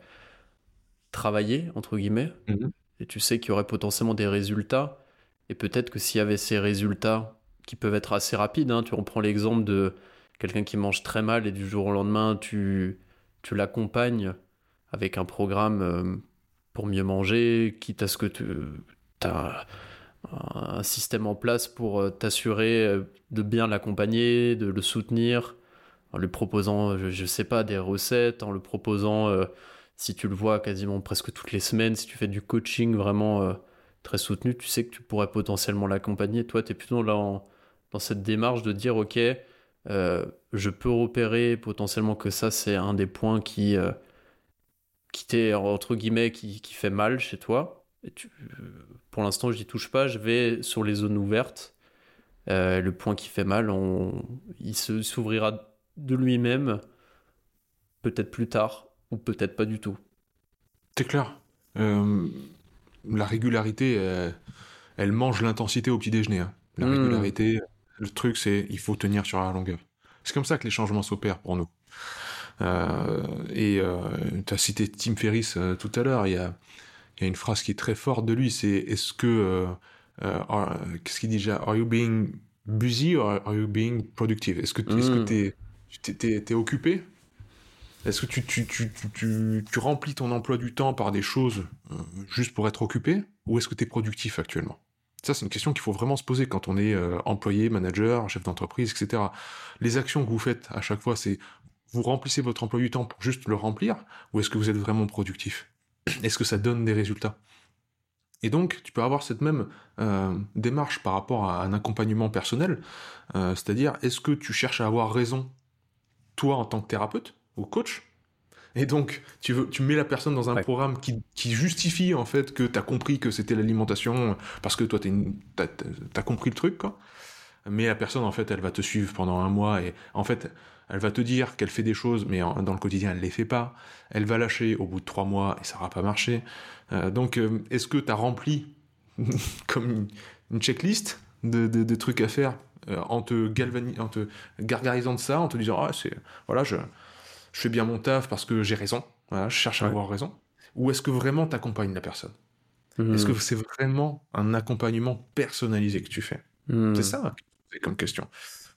travaillé, entre guillemets, mhm. et tu sais qu'il y aurait potentiellement des résultats, et peut-être que s'il y avait ces résultats qui peuvent être assez rapides, hein, tu reprends l'exemple de quelqu'un qui mange très mal et du jour au lendemain, tu, tu l'accompagnes avec un programme euh, pour mieux manger, quitte à ce que tu as un système en place pour euh, t'assurer de bien l'accompagner, de le soutenir, en lui proposant, je, ne sais pas, des recettes, en le proposant, si tu le vois quasiment presque toutes les semaines, si tu fais du coaching vraiment très soutenu, tu sais que tu pourrais potentiellement l'accompagner. Toi, tu es plutôt là dans cette démarche de dire, ok, euh, je peux repérer potentiellement que ça, c'est un des points qui, euh, qui t'est, entre guillemets, qui, qui, fait mal chez toi. Pour l'instant, je n'y touche pas, je vais sur les zones ouvertes. Euh, le point qui fait mal, il s'ouvrira de lui-même, peut-être plus tard, ou peut-être pas du tout. C'est clair. la régularité, elle, mange l'intensité au petit déjeuner. Hein. La hmm. régularité, le truc, c'est il faut tenir sur la longueur. C'est comme ça que les changements s'opèrent pour nous. Euh, et euh, tu as cité Tim Ferriss euh, tout à l'heure. Il y a, y a, une phrase qui est très forte de lui. C'est est-ce que qu'est-ce qu'il dit déjà? Are you being busy or are you being productive? Est-ce que tu es, es, occupé? Est-ce que tu, remplis ton emploi du temps par des choses juste pour être occupé? Ou est-ce que tu es productif actuellement? Ça, c'est une question qu'il faut vraiment se poser quand on est euh, employé, manager, chef d'entreprise, etc. Les actions que vous faites à chaque fois, c'est vous remplissez votre emploi du temps pour juste le remplir, ou est-ce que vous êtes vraiment productif? Est-ce que ça donne des résultats? Et donc, tu peux avoir cette même euh, démarche par rapport à un accompagnement personnel, euh, c'est-à-dire, est-ce que tu cherches à avoir raison, toi en tant que thérapeute ou coach, et donc, tu, veux, tu mets la personne dans un programme qui, qui, justifie en fait que tu as compris que c'était l'alimentation parce que toi, tu as, compris le truc, quoi. Mais la personne, en fait, elle va te suivre pendant un mois et en fait, elle va te dire qu'elle fait des choses, mais dans le quotidien, elle les fait pas. Elle va lâcher au bout de trois mois et ça va pas marcher. Euh, donc, euh, est-ce que tu as rempli comme une, checklist de, de, trucs à faire en te en te gargarisant de ça, en te disant ah c'est voilà je je fais bien mon taf parce que j'ai raison, je cherche à avoir raison Ou est-ce que vraiment tu accompagnes la personne? Hmm. Est-ce que c'est vraiment un accompagnement personnalisé que tu fais? Hmm. C'est ça c'est comme question.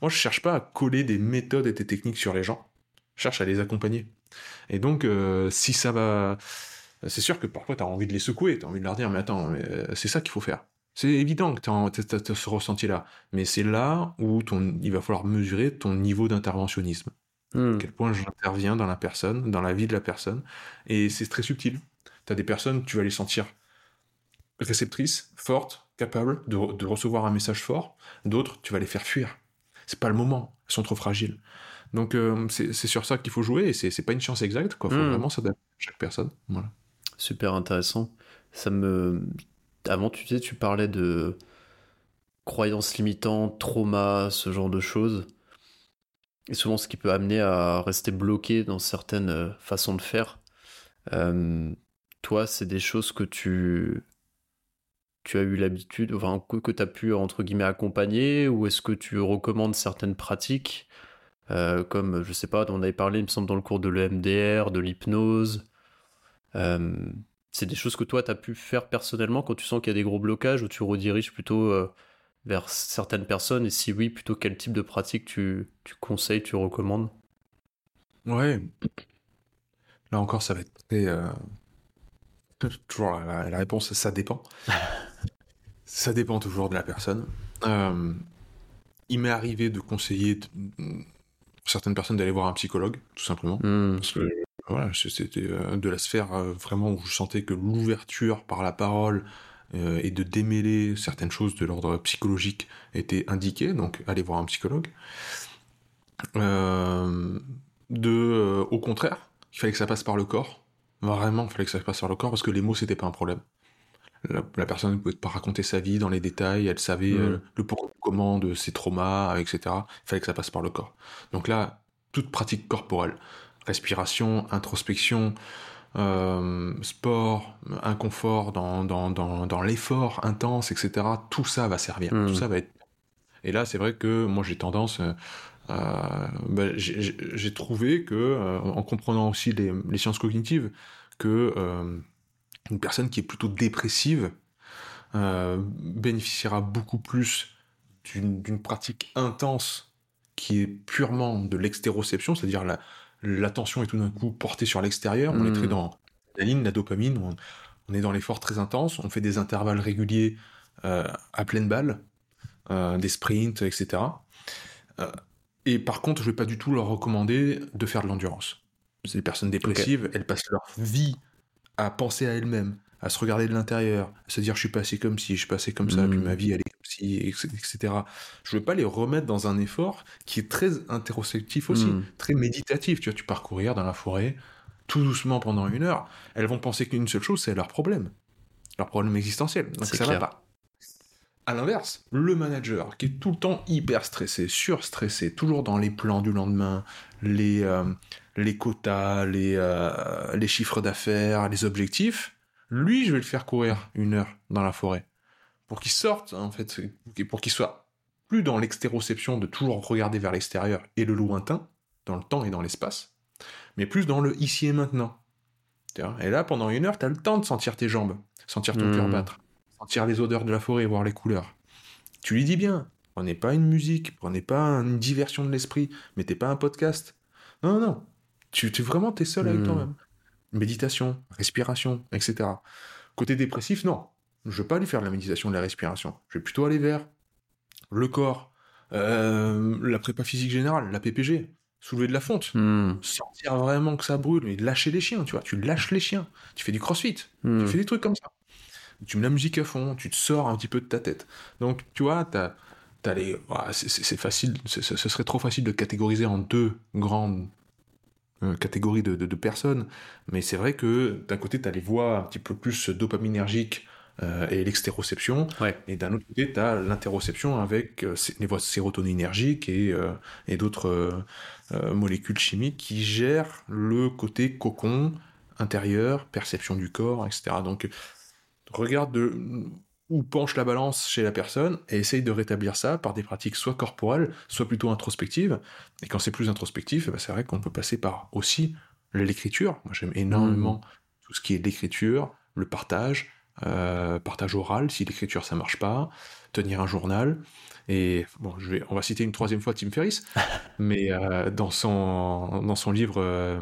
Moi, je cherche pas à coller des méthodes et des techniques sur les gens. Je cherche à les accompagner. Et donc, euh, si ça va... C'est sûr que parfois, tu as envie de les secouer, tu as envie de leur dire, mais attends, euh, c'est ça qu'il faut faire. C'est évident que tu as, ce ressenti-là. Mais c'est là où ton, il va falloir mesurer ton niveau d'interventionnisme. Hmm. À quel point j'interviens dans la personne, dans la vie de la personne. Et c'est très subtil. Tu as des personnes, tu vas les sentir réceptrices, fortes, capables de, recevoir un message fort. D'autres, tu vas les faire fuir. C'est pas le moment. Elles sont trop fragiles. Donc euh, c'est sur ça qu'il faut jouer et c'est pas une chance exacte. Il faut hmm. vraiment s'adapter à chaque personne. Voilà. Super intéressant. Ça me. Avant, tu disais, tu parlais de croyances limitantes, trauma, ce genre de choses et souvent ce qui peut amener à rester bloqué dans certaines euh, façons de faire. Euh, toi, c'est des choses que tu, tu as eu l'habitude, enfin, que, tu as pu, entre guillemets, accompagner, ou est-ce que tu recommandes certaines pratiques, euh, comme, je sais pas, on avait parlé, il me semble, dans le cours de l'EMDR, de l'hypnose. C'est des choses que toi, tu as pu faire personnellement quand tu sens qu'il y a des gros blocages ou tu rediriges plutôt vers certaines personnes? Et si oui, plutôt quel type de pratique tu, tu conseilles, tu recommandes? Ouais. Là encore, ça va être très. Toujours la, réponse, ça dépend. ça dépend toujours de la personne. Euh, il m'est arrivé de conseiller certaines personnes d'aller voir un psychologue, tout simplement. Hmm. Parce que voilà, c'était euh, de la sphère euh, vraiment où je sentais que l'ouverture par la parole et de démêler certaines choses de l'ordre psychologique était indiquée, donc aller voir un psychologue. de, au contraire, il fallait que ça passe par le corps. Vraiment, il fallait que ça passe par le corps parce que les mots, c'était pas un problème la, personne ne pouvait pas raconter sa vie dans les détails, elle savait mm. euh, le pourquoi comment de ses traumas, etc. Il fallait que ça passe par le corps. Donc là, toute pratique corporelle, respiration, introspection, euh, sport, inconfort dans, dans, dans, l'effort intense, etc. Tout ça va servir. Mm. Tout ça va être. Et là, c'est vrai que moi, j'ai tendance. Euh, bah, j'ai trouvé que, en comprenant aussi les, les sciences cognitives, que une personne qui est plutôt dépressive euh, bénéficiera beaucoup plus d'une pratique intense qui est purement de l'extéroception, c'est-à-dire l'attention est tout d'un coup portée sur l'extérieur, on est très hmm. dans la ligne, la dopamine, on, est dans l'effort très intense, on fait des intervalles réguliers euh, à pleine balle, euh, des sprints, etc. et par contre, je vais pas du tout leur recommander de faire de l'endurance. Les personnes dépressives, elles passent leur vie à penser à elle-même, à se regarder de l'intérieur, à se dire je suis passé comme si, je suis passé comme ça, puis ma hmm. vie elle est si, etc. Je veux pas les remettre dans un effort qui est très introspectif aussi, hmm. très méditatif. Tu vois, tu pars courir dans la forêt, tout doucement pendant une heure. Elles vont penser qu'une seule chose, c'est leur problème, leur problème existentiel. Donc ça va pas. À l'inverse, le manager qui est tout le temps hyper stressé, surstressé, toujours dans les plans du lendemain, les, euh, les quotas, les, euh, les chiffres d'affaires, les objectifs, lui, je vais le faire courir une heure dans la forêt. Pour qu'il sorte, en fait, pour qu'il soit plus dans l'extéroception de toujours regarder vers l'extérieur et le lointain, dans le temps et dans l'espace, mais plus dans le ici et maintenant. Et là, pendant une heure, tu as le temps de sentir tes jambes, sentir ton cœur hmm. battre, sentir les odeurs de la forêt, voir les couleurs. Tu lui dis bien, prenez pas une musique, prenez pas une diversion de l'esprit, mettez pas un podcast. Non, non, non. Tu, tu vraiment, t'es seul avec hmm. toi-même. Méditation, respiration, etc. Côté dépressif, non. Je veux pas lui faire de la méditation, de la respiration. Je vais plutôt aller vers le corps, euh, la prépa physique générale, la PPG, soulever de la fonte, hmm. sentir vraiment que ça brûle, et lâcher les chiens, tu vois. Tu lâches les chiens. Tu fais du crossfit, tu hmm. fais des trucs comme ça. Tu mets la musique à fond, tu te sors un petit peu de ta tête. Donc, tu vois, t'as, as les, c'est facile, ce serait trop facile de catégoriser en deux grandes euh, catégorie de, personnes, mais c'est vrai que d'un côté, tu as les voies un petit peu plus dopaminergiques euh, et l'extéroception, et d'un autre côté, tu as l'interoception avec euh, les voies sérotoninergiques et, et d'autres molécules chimiques qui gèrent le côté cocon intérieur, perception du corps, etc. Donc, regarde de où penche la balance chez la personne et essaye de rétablir ça par des pratiques soit corporelles, soit plutôt introspectives. Et quand c'est plus introspectif, bah, c'est vrai qu'on peut passer par aussi l'écriture. Moi, j'aime énormément mmh. tout ce qui est l'écriture, le partage, euh, partage oral si l'écriture ça marche pas, tenir un journal. Et bon, je vais, on va citer une troisième fois Tim Ferriss, mais euh, dans son dans son livre euh,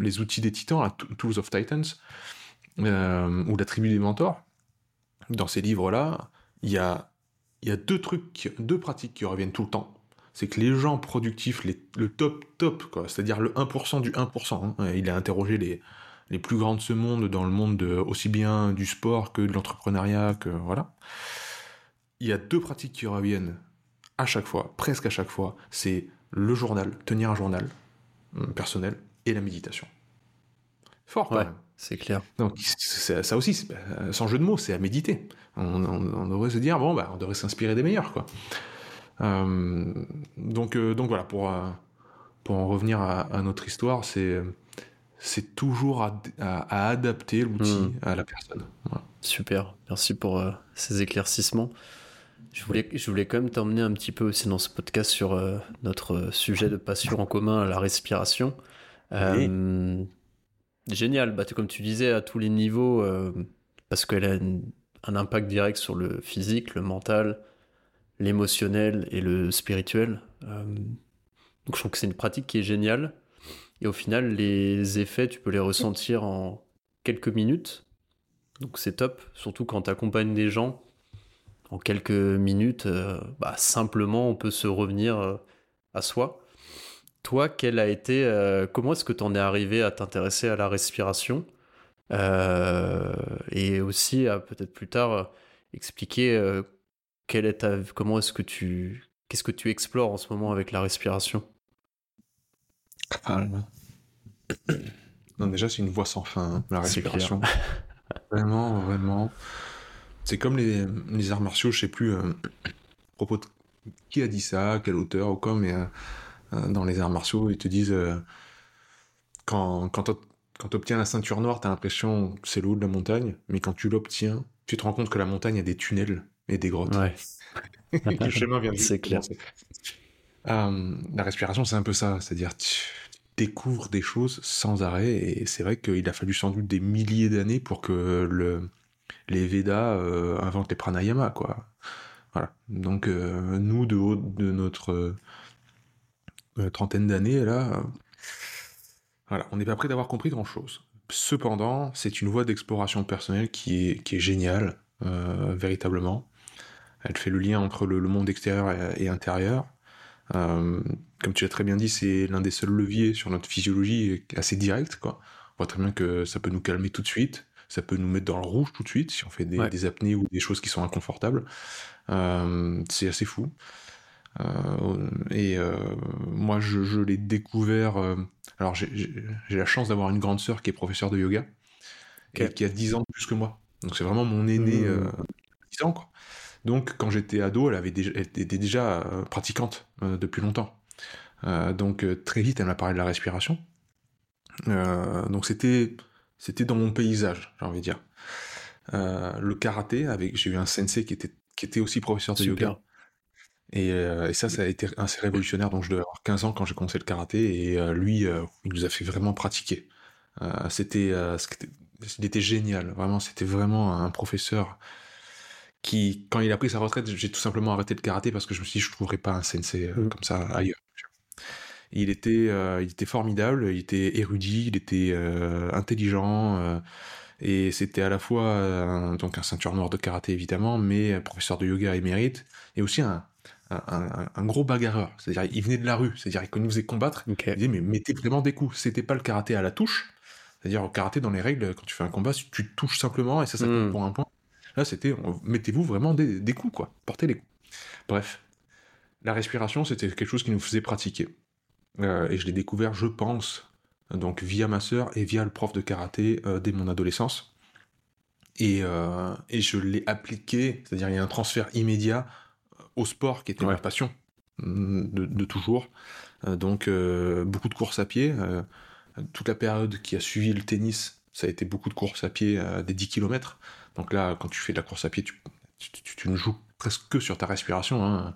Les outils des titans, Tools of Titans, ou la tribu des mentors, dans ces livres-là, il y a, y a deux trucs, deux pratiques qui reviennent tout le temps. C'est que les gens productifs, le top top, quoi, c'est-à-dire le 1% du 1%, hein, il a interrogé les, les plus grands de ce monde dans le monde de, aussi bien du sport que de l'entrepreneuriat, que voilà. Il y a deux pratiques qui reviennent à chaque fois, presque à chaque fois, c'est le journal, tenir un journal euh, personnel et la méditation. Fort quand même. C'est clair. Donc ça aussi, sans jeu de mots, c'est à méditer. On, devrait se dire bon bah on devrait s'inspirer des meilleurs quoi. Euh, donc euh, donc voilà pour euh, pour en revenir à, notre histoire, c'est c'est toujours à, adapter l'outil hmm. à la personne. Super, merci pour ces éclaircissements. Je voulais, je voulais quand même t'emmener un petit peu aussi dans ce podcast sur notre sujet de passion en commun, la respiration. Génial, bah, comme tu disais, à tous les niveaux, euh, parce qu'elle a un impact direct sur le physique, le mental, l'émotionnel et le spirituel. Euh, donc je trouve que c'est une pratique qui est géniale. Et au final, les effets, tu peux les ressentir en quelques minutes. Donc c'est top, surtout quand tu accompagnes des gens. En quelques minutes, euh, bah, simplement, on peut se revenir à soi. Toi, a été, euh, comment est-ce que tu en es arrivé à t'intéresser à la respiration euh, et aussi à peut-être plus tard expliquer euh, est comment est-ce que tu, qu'est-ce que tu explores en ce moment avec la respiration? Ah Non, déjà c'est une voie sans fin, hein, la respiration. vraiment, vraiment. C'est comme les, les, arts martiaux, je sais plus à propos de qui a dit ça, quel auteur ou quoi, mais euh, dans les arts martiaux, ils te disent euh, quand, quand tu obtiens la ceinture noire, tu as l'impression que c'est le haut de la montagne, mais quand tu l'obtiens, tu te rends compte que la montagne a des tunnels et des grottes. Ouais. le chemin vient de C'est clair. Euh, la respiration, c'est un peu ça, c'est-à-dire tu découvres des choses sans arrêt, et c'est vrai qu'il a fallu sans doute des milliers d'années pour que le, les Védas inventent les pranayama, quoi. Voilà. Donc nous, de haut de notre euh, trentaine d'années, là, euh, voilà, on n'est pas prêt d'avoir compris grand-chose. Cependant, c'est une voie d'exploration personnelle qui est, qui est géniale, euh, véritablement. Elle fait le lien entre le, monde extérieur et, intérieur. Comme tu l'as très bien dit, c'est l'un des seuls leviers sur notre physiologie assez direct. Quoi. On voit très bien que ça peut nous calmer tout de suite, ça peut nous mettre dans le rouge tout de suite si on fait des, des apnées ou des choses qui sont inconfortables. c'est assez fou. Euh, et euh, moi, je, l'ai découvert. Euh, alors, j'ai la chance d'avoir une grande sœur qui est professeure de yoga, qui, a 10 ans de plus que moi. Donc, c'est vraiment mon aîné, 10 mmh. ans, quoi. Donc, quand j'étais ado, elle, avait déjà, était déjà pratiquante depuis longtemps. donc, très vite, elle m'a parlé de la respiration. donc, c'était c'était dans mon paysage, j'ai envie de dire. le karaté, avec j'ai eu un sensei qui était, qui était aussi professeur de yoga. Euh, et, ça, ça a été assez révolutionnaire. Donc, je devais avoir 15 ans quand j'ai commencé le karaté. Et euh, lui, euh, il nous a fait vraiment pratiquer. c'était, il était génial. Vraiment, c'était vraiment un professeur qui, quand il a pris sa retraite, j'ai tout simplement arrêté le karaté parce que je me suis dit, je ne trouverais pas un sensei mmh. comme ça ailleurs. Il était, il était formidable, il était érudit, il était intelligent. et c'était à la fois donc un ceinture noire de karaté évidemment, mais professeur de yoga émérite, et aussi un, un, gros bagarreur. C'est-à-dire, il venait de la rue. C'est-à-dire, qu'il nous faisait combattre, il disait, mais mettez vraiment des coups. C'était pas le karaté à la touche. C'est-à-dire, au karaté, dans les règles, quand tu fais un combat, tu touches simplement et ça, ça compte hmm. pour un point. Là, c'était, mettez-vous vraiment des, coups, quoi. Portez les coups. Bref. La respiration, c'était quelque chose qui nous faisait pratiquer. Euh, et je l'ai découvert, je pense, donc via ma sœur et via le prof de karaté euh, dès mon adolescence. Et, euh, et je l'ai appliqué, c'est-à-dire il y a un transfert immédiat au sport qui était ma passion mm, de, toujours. Euh, donc beaucoup de courses à pied. Toute la période qui a suivi le tennis, ça a été beaucoup de courses à pied des 10 km. Donc là, quand tu fais de la course à pied, tu, tu, ne joues presque que sur ta respiration. Hein.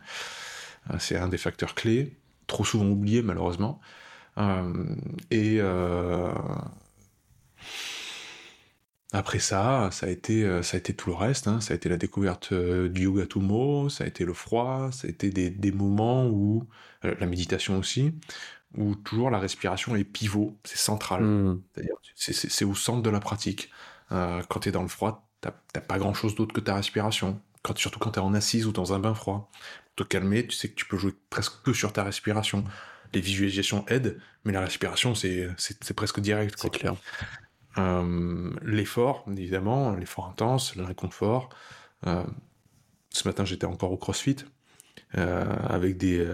C'est un des facteurs clés, trop souvent oublié malheureusement. et après ça, ça a été, euh, ça a été tout le reste. Hein. Ça a été la découverte euh, du yoga Tumo, ça a été le froid, ça a été des, moments où euh, la méditation aussi, où toujours la respiration est pivot, c'est central. Mmh. C'est-à-dire, c'est au centre de la pratique. quand tu es dans le froid, t'as pas grand-chose d'autre que ta respiration. Quand, surtout quand tu es en assise ou dans un bain froid. Pour te calmer, tu sais que tu peux jouer presque que sur ta respiration. Les visualisations aident, mais la respiration, c'est presque direct. C'est clair. Euh, l'effort, évidemment, l'effort intense, le réconfort. Euh, ce matin, j'étais encore au CrossFit euh, avec des,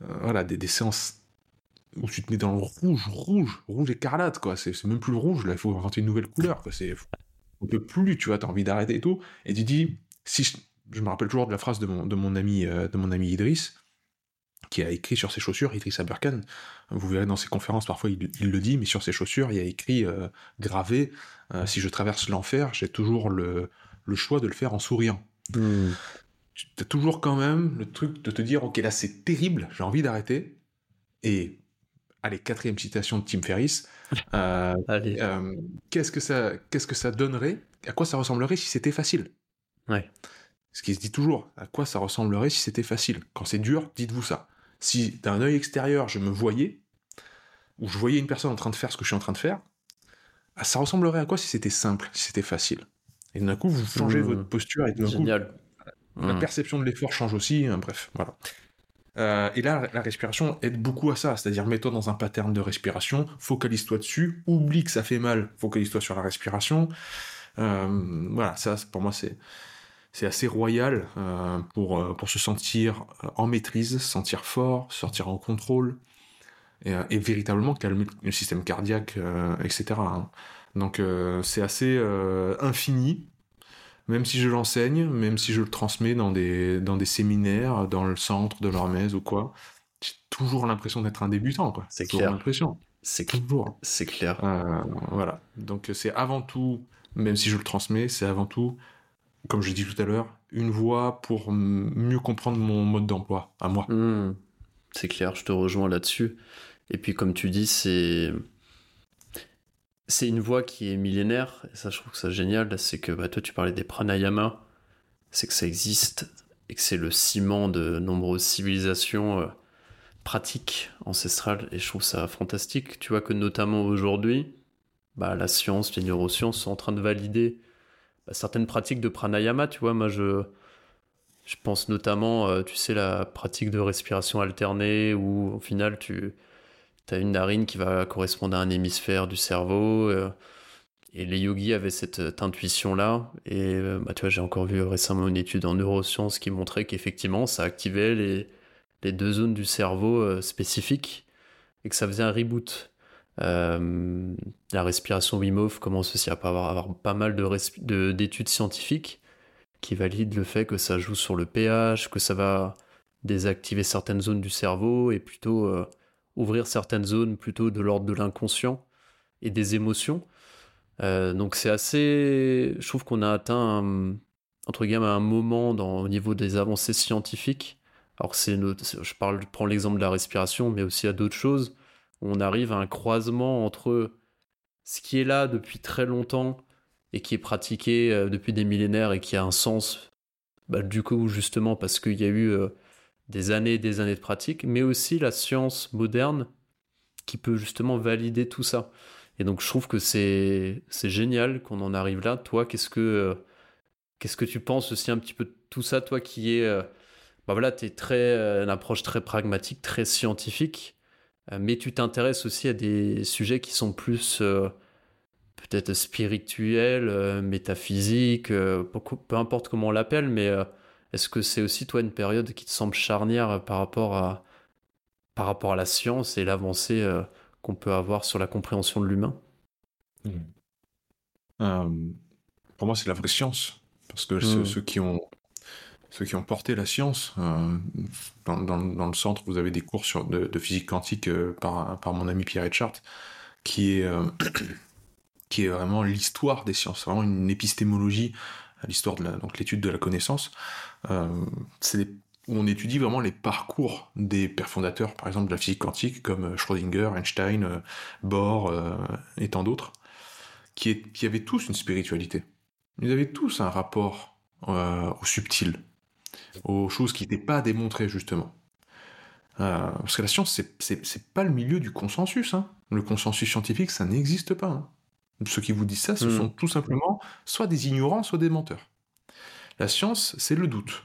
voilà, des, séances où tu te mets dans le rouge, rouge, rouge écarlate, quoi. C'est même plus le rouge, là, il faut inventer une nouvelle couleur, quoi. C'est, on peut plus, tu vois, t'as envie d'arrêter et tout. Et tu dis, si je, me rappelle toujours de la phrase de mon, de mon ami, de mon ami Idriss, qui a écrit sur ses chaussures, Idriss Aberkan, vous verrez dans ses conférences, parfois il, le dit, mais sur ses chaussures, il y a écrit, euh, gravé, euh, si je traverse l'enfer, j'ai toujours le, choix de le faire en souriant. Hmm. Tu as toujours quand même le truc de te dire, ok, là c'est terrible, j'ai envie d'arrêter, et allez, quatrième citation de Tim Ferriss. Euh, euh, qu'est-ce que ça, qu'est-ce que ça donnerait À quoi ça ressemblerait si c'était facile? Ouais. Ce qui se dit toujours. À quoi ça ressemblerait si c'était facile? Quand c'est dur, dites-vous ça. Si d'un œil extérieur, je me voyais, ou je voyais une personne en train de faire ce que je suis en train de faire, ah, ça ressemblerait à quoi si c'était simple, si c'était facile? Et d'un coup, vous changez mmh. votre posture et d'un coup, la mmh. perception de l'effort change aussi. Hein, bref, voilà. Euh, et là, la respiration aide beaucoup à ça, c'est-à-dire mets-toi dans un pattern de respiration, focalise-toi dessus, oublie que ça fait mal, focalise-toi sur la respiration. Euh, voilà, ça pour moi c'est c'est assez royal euh, pour pour se sentir en maîtrise, se sentir fort, se sentir en contrôle et, véritablement calmer le système cardiaque, etc. Hein. Donc c'est assez infini même si je l'enseigne, même si je le transmets dans des, dans des séminaires, dans le centre de l'Hormèse ou quoi, j'ai toujours l'impression d'être un débutant, quoi. C'est clair. l'impression. C'est toujours. C'est clair. Euh, voilà. Donc c'est avant tout, même si je le transmets, c'est avant tout, comme je l'ai dit tout à l'heure, une voie pour mieux comprendre mon mode d'emploi, à moi. Mmh. C'est clair, je te rejoins là-dessus. Et puis comme tu dis, c'est c'est une voie qui est millénaire, et ça je trouve que c'est génial, c'est que bah, toi tu parlais des pranayama, c'est que ça existe, et que c'est le ciment de nombreuses civilisations euh, pratiques ancestrales, et je trouve ça fantastique. Tu vois que notamment aujourd'hui, bah, la science, les neurosciences sont en train de valider bah, certaines pratiques de pranayama, tu vois, moi je... Je pense notamment, euh, tu sais, la pratique de respiration alternée où au final tu, tu as une narine qui va correspondre à un hémisphère du cerveau. Euh, et les yogis avaient cette euh, intuition-là. Et euh, bah, tu vois, j'ai encore vu récemment une étude en neurosciences qui montrait qu'effectivement, ça activait les, les, deux zones du cerveau spécifiques et que ça faisait un reboot. la respiration Wim commence aussi à avoir, avoir pas mal d'études scientifiques qui valident le fait que ça joue sur le pH, que ça va désactiver certaines zones du cerveau et plutôt ouvrir certaines zones plutôt de l'ordre de l'inconscient et des émotions. Euh, donc c'est assez... Je trouve qu'on a atteint, un, entre guillemets, un moment dans, au niveau des avancées scientifiques. Alors c'est je parle, je prends l'exemple de la respiration, mais aussi à d'autres choses. On arrive à un croisement entre ce qui est là depuis très longtemps et qui est pratiqué euh, depuis des millénaires et qui a un sens, bah, du coup justement parce qu'il y a eu euh, des années et des années de pratique, mais aussi la science moderne qui peut justement valider tout ça. Et donc je trouve que c'est génial qu'on en arrive là. Toi, qu'est-ce que euh, que tu penses aussi un petit peu de tout ça, toi qui es euh, bah voilà, tu es très euh, une approche très pragmatique, très scientifique, mais tu t'intéresses aussi à des sujets qui sont plus peut-être spirituels, métaphysiques, peu importe comment on l'appelle, mais est-ce que c'est aussi toi une période qui te semble charnière par rapport à, par rapport à la science et l'avancée euh, qu'on peut avoir sur la compréhension de l'humain? Hmm. euh, Pour moi, c'est la vraie science. Parce que hmm. ceux, qui ont, ceux qui ont porté la science, euh, dans, le centre, vous avez des cours sur, de, physique quantique par, par mon ami Pierre Etchart, qui est, qui est vraiment l'histoire des sciences, vraiment une épistémologie l'histoire de donc l'étude de la connaissance, euh, c'est où on étudie vraiment les parcours des pères fondateurs, par exemple de la physique quantique, comme euh, Schrödinger, Einstein, euh, Bohr et tant d'autres, qui, qui, avaient tous une spiritualité. Ils avaient tous un rapport au subtil, aux choses qui n'étaient pas démontrées justement. parce que la science, c'est pas le milieu du consensus. Hein. Le consensus scientifique, ça n'existe pas. Hein. Ceux qui vous disent ça, ce hmm. sont tout simplement soit des ignorants, soit des menteurs. La science, c'est le doute,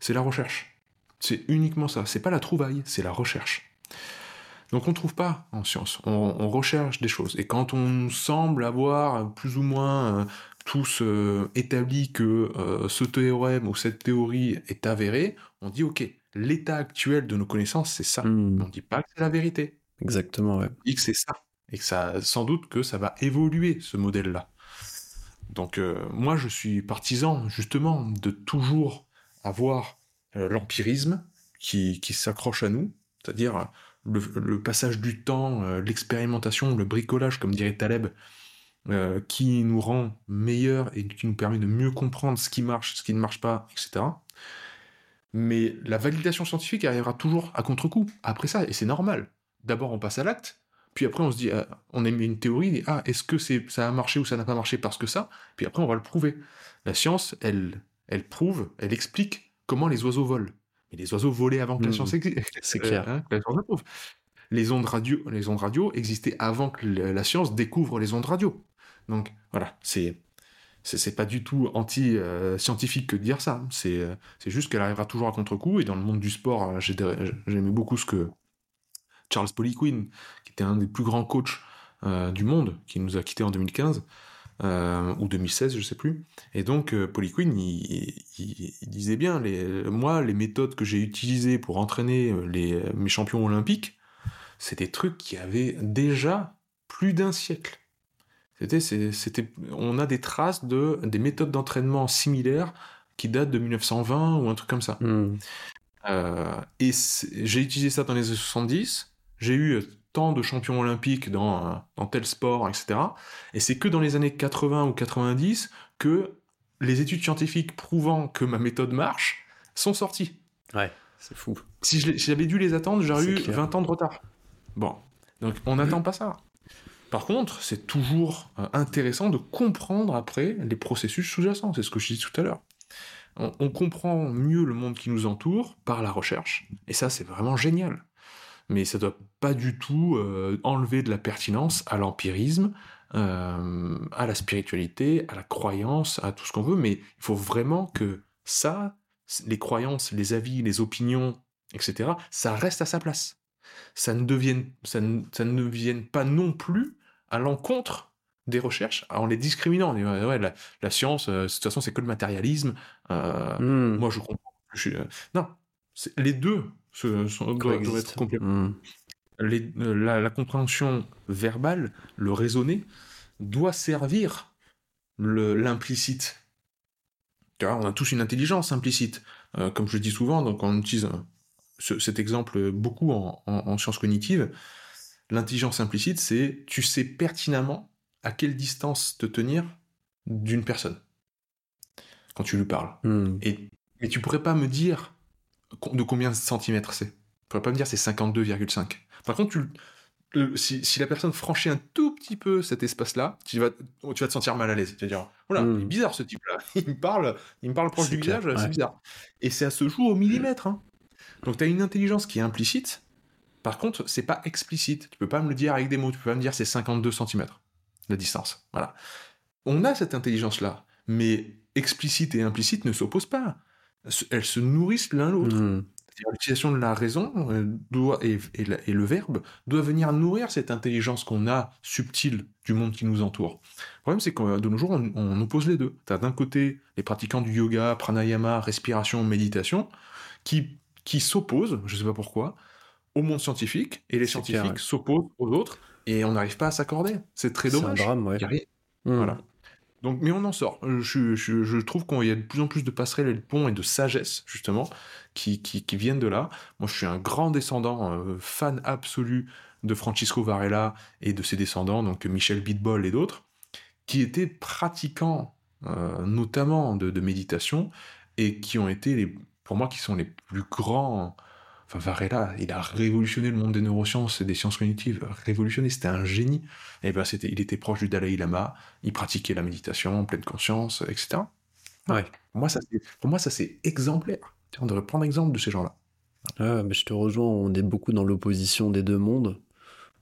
c'est la recherche. C'est uniquement ça. C'est pas la trouvaille, c'est la recherche. Donc on ne trouve pas en science, on, recherche des choses. Et quand on semble avoir plus ou moins euh, tous euh, établi que euh, ce théorème ou cette théorie est avérée, on dit ok, l'état actuel de nos connaissances c'est ça. Hmm. On ne dit pas que c'est la vérité. Exactement, ouais. On dit que c'est ça et que ça, sans doute que ça va évoluer ce modèle-là. Donc euh, moi je suis partisan justement de toujours avoir euh, l'empirisme qui, s'accroche à nous, c'est-à-dire le, passage du temps, euh, l'expérimentation, le bricolage, comme dirait Taleb, qui nous rend meilleurs et qui nous permet de mieux comprendre ce qui marche, ce qui ne marche pas, etc. Mais la validation scientifique arrivera toujours à contre-coup après ça, et c'est normal d'abord on passe à l'acte, puis après on se dit, ah, on émet une théorie, et, ah, est-ce que c'est, ça a marché ou ça n'a pas marché parce que ça? Puis après on va le prouver. La science, elle, elle prouve, elle explique comment les oiseaux volent. Mais les oiseaux volaient avant que la hmm. science existe. C'est clair. Hein, les ondes radio, les ondes radio existaient avant que la science découvre les ondes radio. Donc voilà, c'est c'est pas du tout anti-scientifique que de dire ça. C'est juste qu'elle arrivera toujours à contre-coup. Et dans le monde du sport, euh, j'aimais beaucoup ce que Charles Poliquin, qui était un des plus grands coachs euh, du monde, qui nous a quittés en 2015, euh, ou 2016, je sais plus. Et donc, euh, Poliquin, il, il, disait bien, les, moi, les méthodes que j'ai utilisées pour entraîner les, mes champions olympiques, c'est des trucs qui avaient déjà plus d'un siècle. C'était, c'était, on a des traces de des méthodes d'entraînement similaires qui datent de 1920 ou un truc comme ça. Hmm. Euh, et j'ai utilisé ça dans les années 70. J'ai eu tant de champions olympiques dans, dans tel sport, etc. Et c'est que dans les années 80 ou 90 que les études scientifiques prouvant que ma méthode marche sont sorties. Ouais, c'est fou. Si j'avais dû les attendre, j'aurais eu 20 ans de retard. Bon, donc on n'attend pas ça. Par contre, c'est toujours euh, intéressant de comprendre après les processus sous-jacents, c'est ce que je disais tout à l'heure. On, comprend mieux le monde qui nous entoure par la recherche, et ça c'est vraiment génial. Mais ça ne doit pas du tout euh, enlever de la pertinence à l'empirisme, euh, à la spiritualité, à la croyance, à tout ce qu'on veut, mais il faut vraiment que ça, les croyances, les avis, les opinions, etc., ça reste à sa place. Ça ne devienne, ça ça ne devienne pas non plus à l'encontre des recherches en les discriminant. ouais, la, science, euh, de toute façon, c'est que le matérialisme. Hmm. Moi, je comprends. Euh, non, les deux être. Hmm. la, compréhension verbale, le raisonner, doit servir l'implicite. On a tous une intelligence implicite. comme je le dis souvent, donc on utilise cet exemple beaucoup en, en sciences cognitives. L'intelligence implicite, c'est tu sais pertinemment à quelle distance te tenir d'une personne quand tu lui parles. Hmm. Et, mais tu pourrais pas me dire de combien de centimètres c'est? Tu pourrais pas me dire c'est 52,5. Par contre, tu, si, la personne franchit un tout petit peu cet espace-là, tu vas, tu vas te sentir mal à l'aise. Tu vas dire, voilà, il est hmm. bizarre ce type-là. Il me parle, il me parle proche du visage, c'est bizarre. Et c'est à ce jour au millimètre. Hein. Donc tu as une intelligence qui est implicite, par contre, c'est pas explicite. Tu peux pas me le dire avec des mots. Tu peux pas me dire c'est 52 cm la distance. Voilà. On a cette intelligence-là, mais explicite et implicite ne s'opposent pas. Elles se nourrissent l'un l'autre. Hmm. L'utilisation de la raison euh, doit, et, le verbe doit venir nourrir cette intelligence qu'on a subtile du monde qui nous entoure. Le problème, c'est que de nos jours, on, oppose les deux. Tu as d'un côté les pratiquants du yoga, pranayama, respiration, méditation, qui, qui s'opposent, je ne sais pas pourquoi, au monde scientifique et les scientifiques s'opposent aux autres et on n'arrive pas à s'accorder. C'est très dommage. C'est un drame, ouais. Hmm. Voilà. Donc, mais on en sort. Je, je, je trouve qu'il y a de plus en plus de passerelles et de ponts et de sagesse, justement, qui, qui, qui viennent de là. Moi, je suis un grand descendant, euh, fan absolu de Francisco Varela et de ses descendants, donc Michel Bitbol et d'autres, qui étaient pratiquants, euh, notamment de, de, méditation, et qui ont été, les, pour moi, qui sont les plus grands Enfin, Varela, il a révolutionné le monde des neurosciences et des sciences cognitives. Révolutionné, c'était un génie. Et eh ben, c'était, il était proche du Dalai Lama, il pratiquait la méditation en pleine conscience, etc. Ouais. Pour moi, ça, c'est, pour moi, ça, c'est exemplaire. On devrait prendre exemple de ces gens-là. Ah, mais je te rejoins, on est beaucoup dans l'opposition des deux mondes.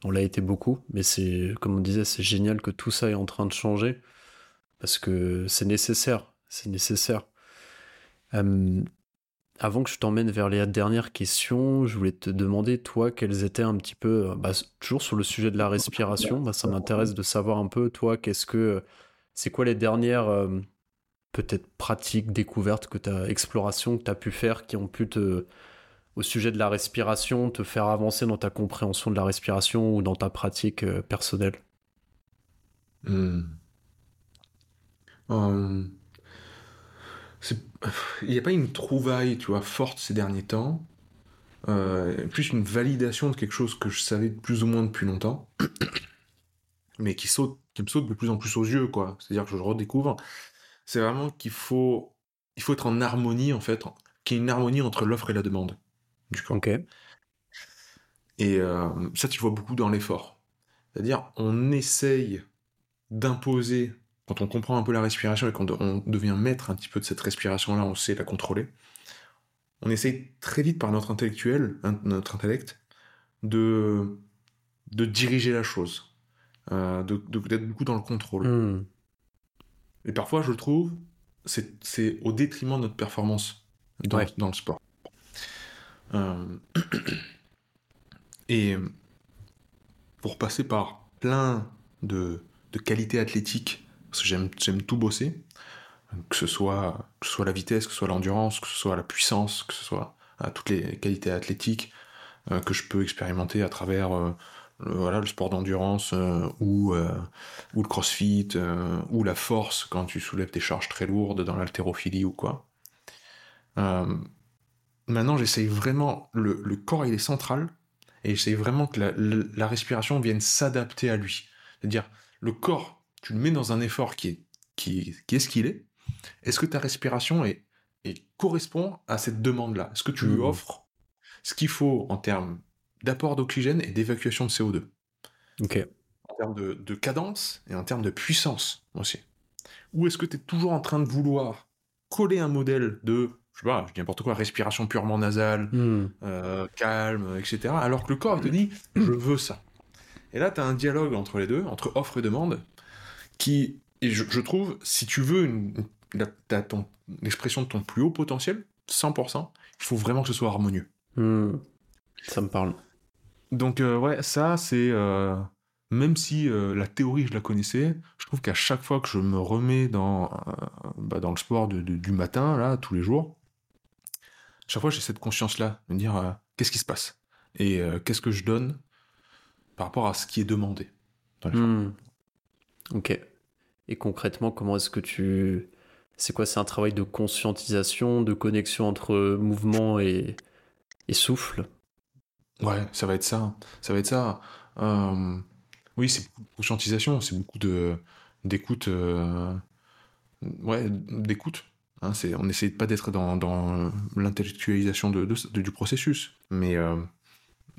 On l'a été beaucoup, mais c'est, comme on disait, c'est génial que tout ça est en train de changer. Parce que c'est nécessaire. C'est nécessaire. Euh, avant que je t'emmène vers les dernières questions, je voulais te demander, toi, quelles étaient un petit peu, euh, bah, toujours sur le sujet de la respiration, bah, ça m'intéresse de savoir un peu, toi, qu'est-ce que, c'est quoi les dernières, euh, peut-être pratiques, découvertes que explorations que tu as pu faire, qui ont pu te, au sujet de la respiration, te faire avancer dans ta compréhension de la respiration ou dans ta pratique euh, personnelle? Hmm. Il n'y a pas une trouvaille, tu vois, forte ces derniers temps. Euh, plus une validation de quelque chose que je savais plus ou moins depuis longtemps, mais qui saute, qui me saute de plus en plus aux yeux, quoi. C'est-à-dire que je redécouvre. C'est vraiment qu'il faut, il faut être en harmonie, en fait, qu'il y ait une harmonie entre l'offre et la demande. Du coup. Ok. Et euh, ça, tu vois beaucoup dans l'effort. C'est-à-dire, on essaye d'imposer, quand on comprend un peu la respiration et quand on devient maître un petit peu de cette respiration-là, on sait la contrôler. On essaye très vite par notre intellectuel, notre intellect, de, de diriger la chose, euh, d'être beaucoup dans le contrôle. Hmm. Et parfois, je trouve, c'est au détriment de notre performance dans, le sport. Euh, et pour passer par plein de, de qualités athlétiques, parce j'aime tout bosser, que ce, soit, que soit la vitesse, que ce soit l'endurance, que ce soit la puissance, que ce soit euh, toutes les qualités athlétiques euh, que je peux expérimenter à travers le, voilà, le sport d'endurance ou, ou le crossfit ou la force quand tu soulèves des charges très lourdes dans l'haltérophilie ou quoi. maintenant, j'essaye vraiment, le, le corps il est central, et j'essaye vraiment que la, respiration vienne s'adapter à lui. C'est-à-dire, le corps, tu le mets dans un effort qui est, qui, qui est ce qu'il est. Est-ce que ta respiration est, correspond à cette demande-là? Est-ce que tu lui mmh. offres ce qu'il faut en termes d'apport d'oxygène et d'évacuation de CO2 Ok. En termes de, de, cadence et en termes de puissance aussi. Ou est-ce que tu es toujours en train de vouloir coller un modèle de je sais pas, je dis n'importe quoi, respiration purement nasale, hmm. euh, calme, etc. Alors que le corps te dit, je veux ça. Et là, tu as un dialogue entre les deux, entre offre et demande, qui, et je, trouve, si tu veux une, l'expression de ton plus haut potentiel, 100%, il faut vraiment que ce soit harmonieux. Hmm. Ça me parle. Donc, euh, ouais, ça, c'est. Euh, même si la théorie, je la connaissais, je trouve qu'à chaque fois que je me remets dans, bah, dans le sport du matin, là, tous les jours, chaque fois j'ai cette conscience-là, de me dire euh, qu'est-ce qui se passe? Et euh, qu'est-ce que je donne par rapport à ce qui est demandé. Hmm. Ok. Et concrètement, comment est-ce que tu... C'est quoi C'est un travail de conscientisation, de connexion entre mouvement et, et souffle? Ouais, ça va être ça. Ça va être ça. Euh, oui, c'est conscientisation, c'est beaucoup de d'écoute. Ouais, d'écoute. Hein, on n'essaie pas d'être dans, l'intellectualisation de, du processus, mais euh,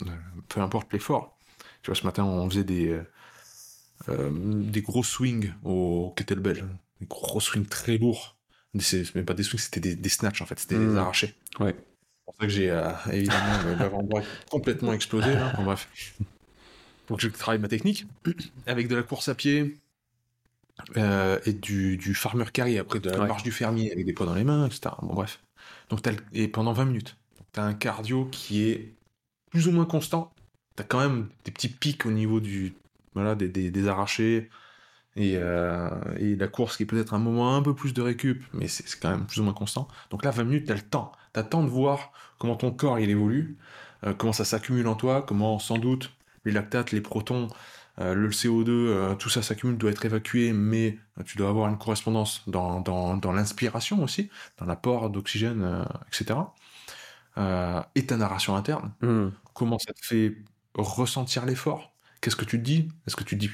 euh, peu importe l'effort. Tu vois, ce matin, on faisait des, euh, des gros swings au kettlebell, des gros swings très lourds. C'est même pas des swings, c'était des, des snatchs en fait, c'était des mmh. arrachés. Ouais. C'est pour ça que j'ai évidemment l'avant-bras complètement explosé. Là. bref. Donc je travaille ma technique avec de la course à pied, euh, et du, du farmer carry, après de la marche du fermier avec des poids dans les mains, etc. Bon, bref. Donc, et pendant 20 minutes. Tu as un cardio qui est plus ou moins constant. Tu as quand même des petits pics au niveau du, voilà, des, des, arrachés. Et, euh, et, la course qui est peut-être un moment un peu plus de récup, mais c'est quand même plus ou moins constant. Donc là, 20 minutes, tu as le temps. Tu as le temps de voir comment ton corps il évolue, euh, comment ça s'accumule en toi, comment sans doute les lactates, les protons, euh, le CO2, euh, tout ça s'accumule, doit être évacué, mais tu dois avoir une correspondance dans, dans, l'inspiration aussi, dans l'apport d'oxygène, etc. et ta narration interne. Hmm. Comment ça te fait ressentir l'effort Qu'est-ce que tu te dis? Est-ce que tu te dis,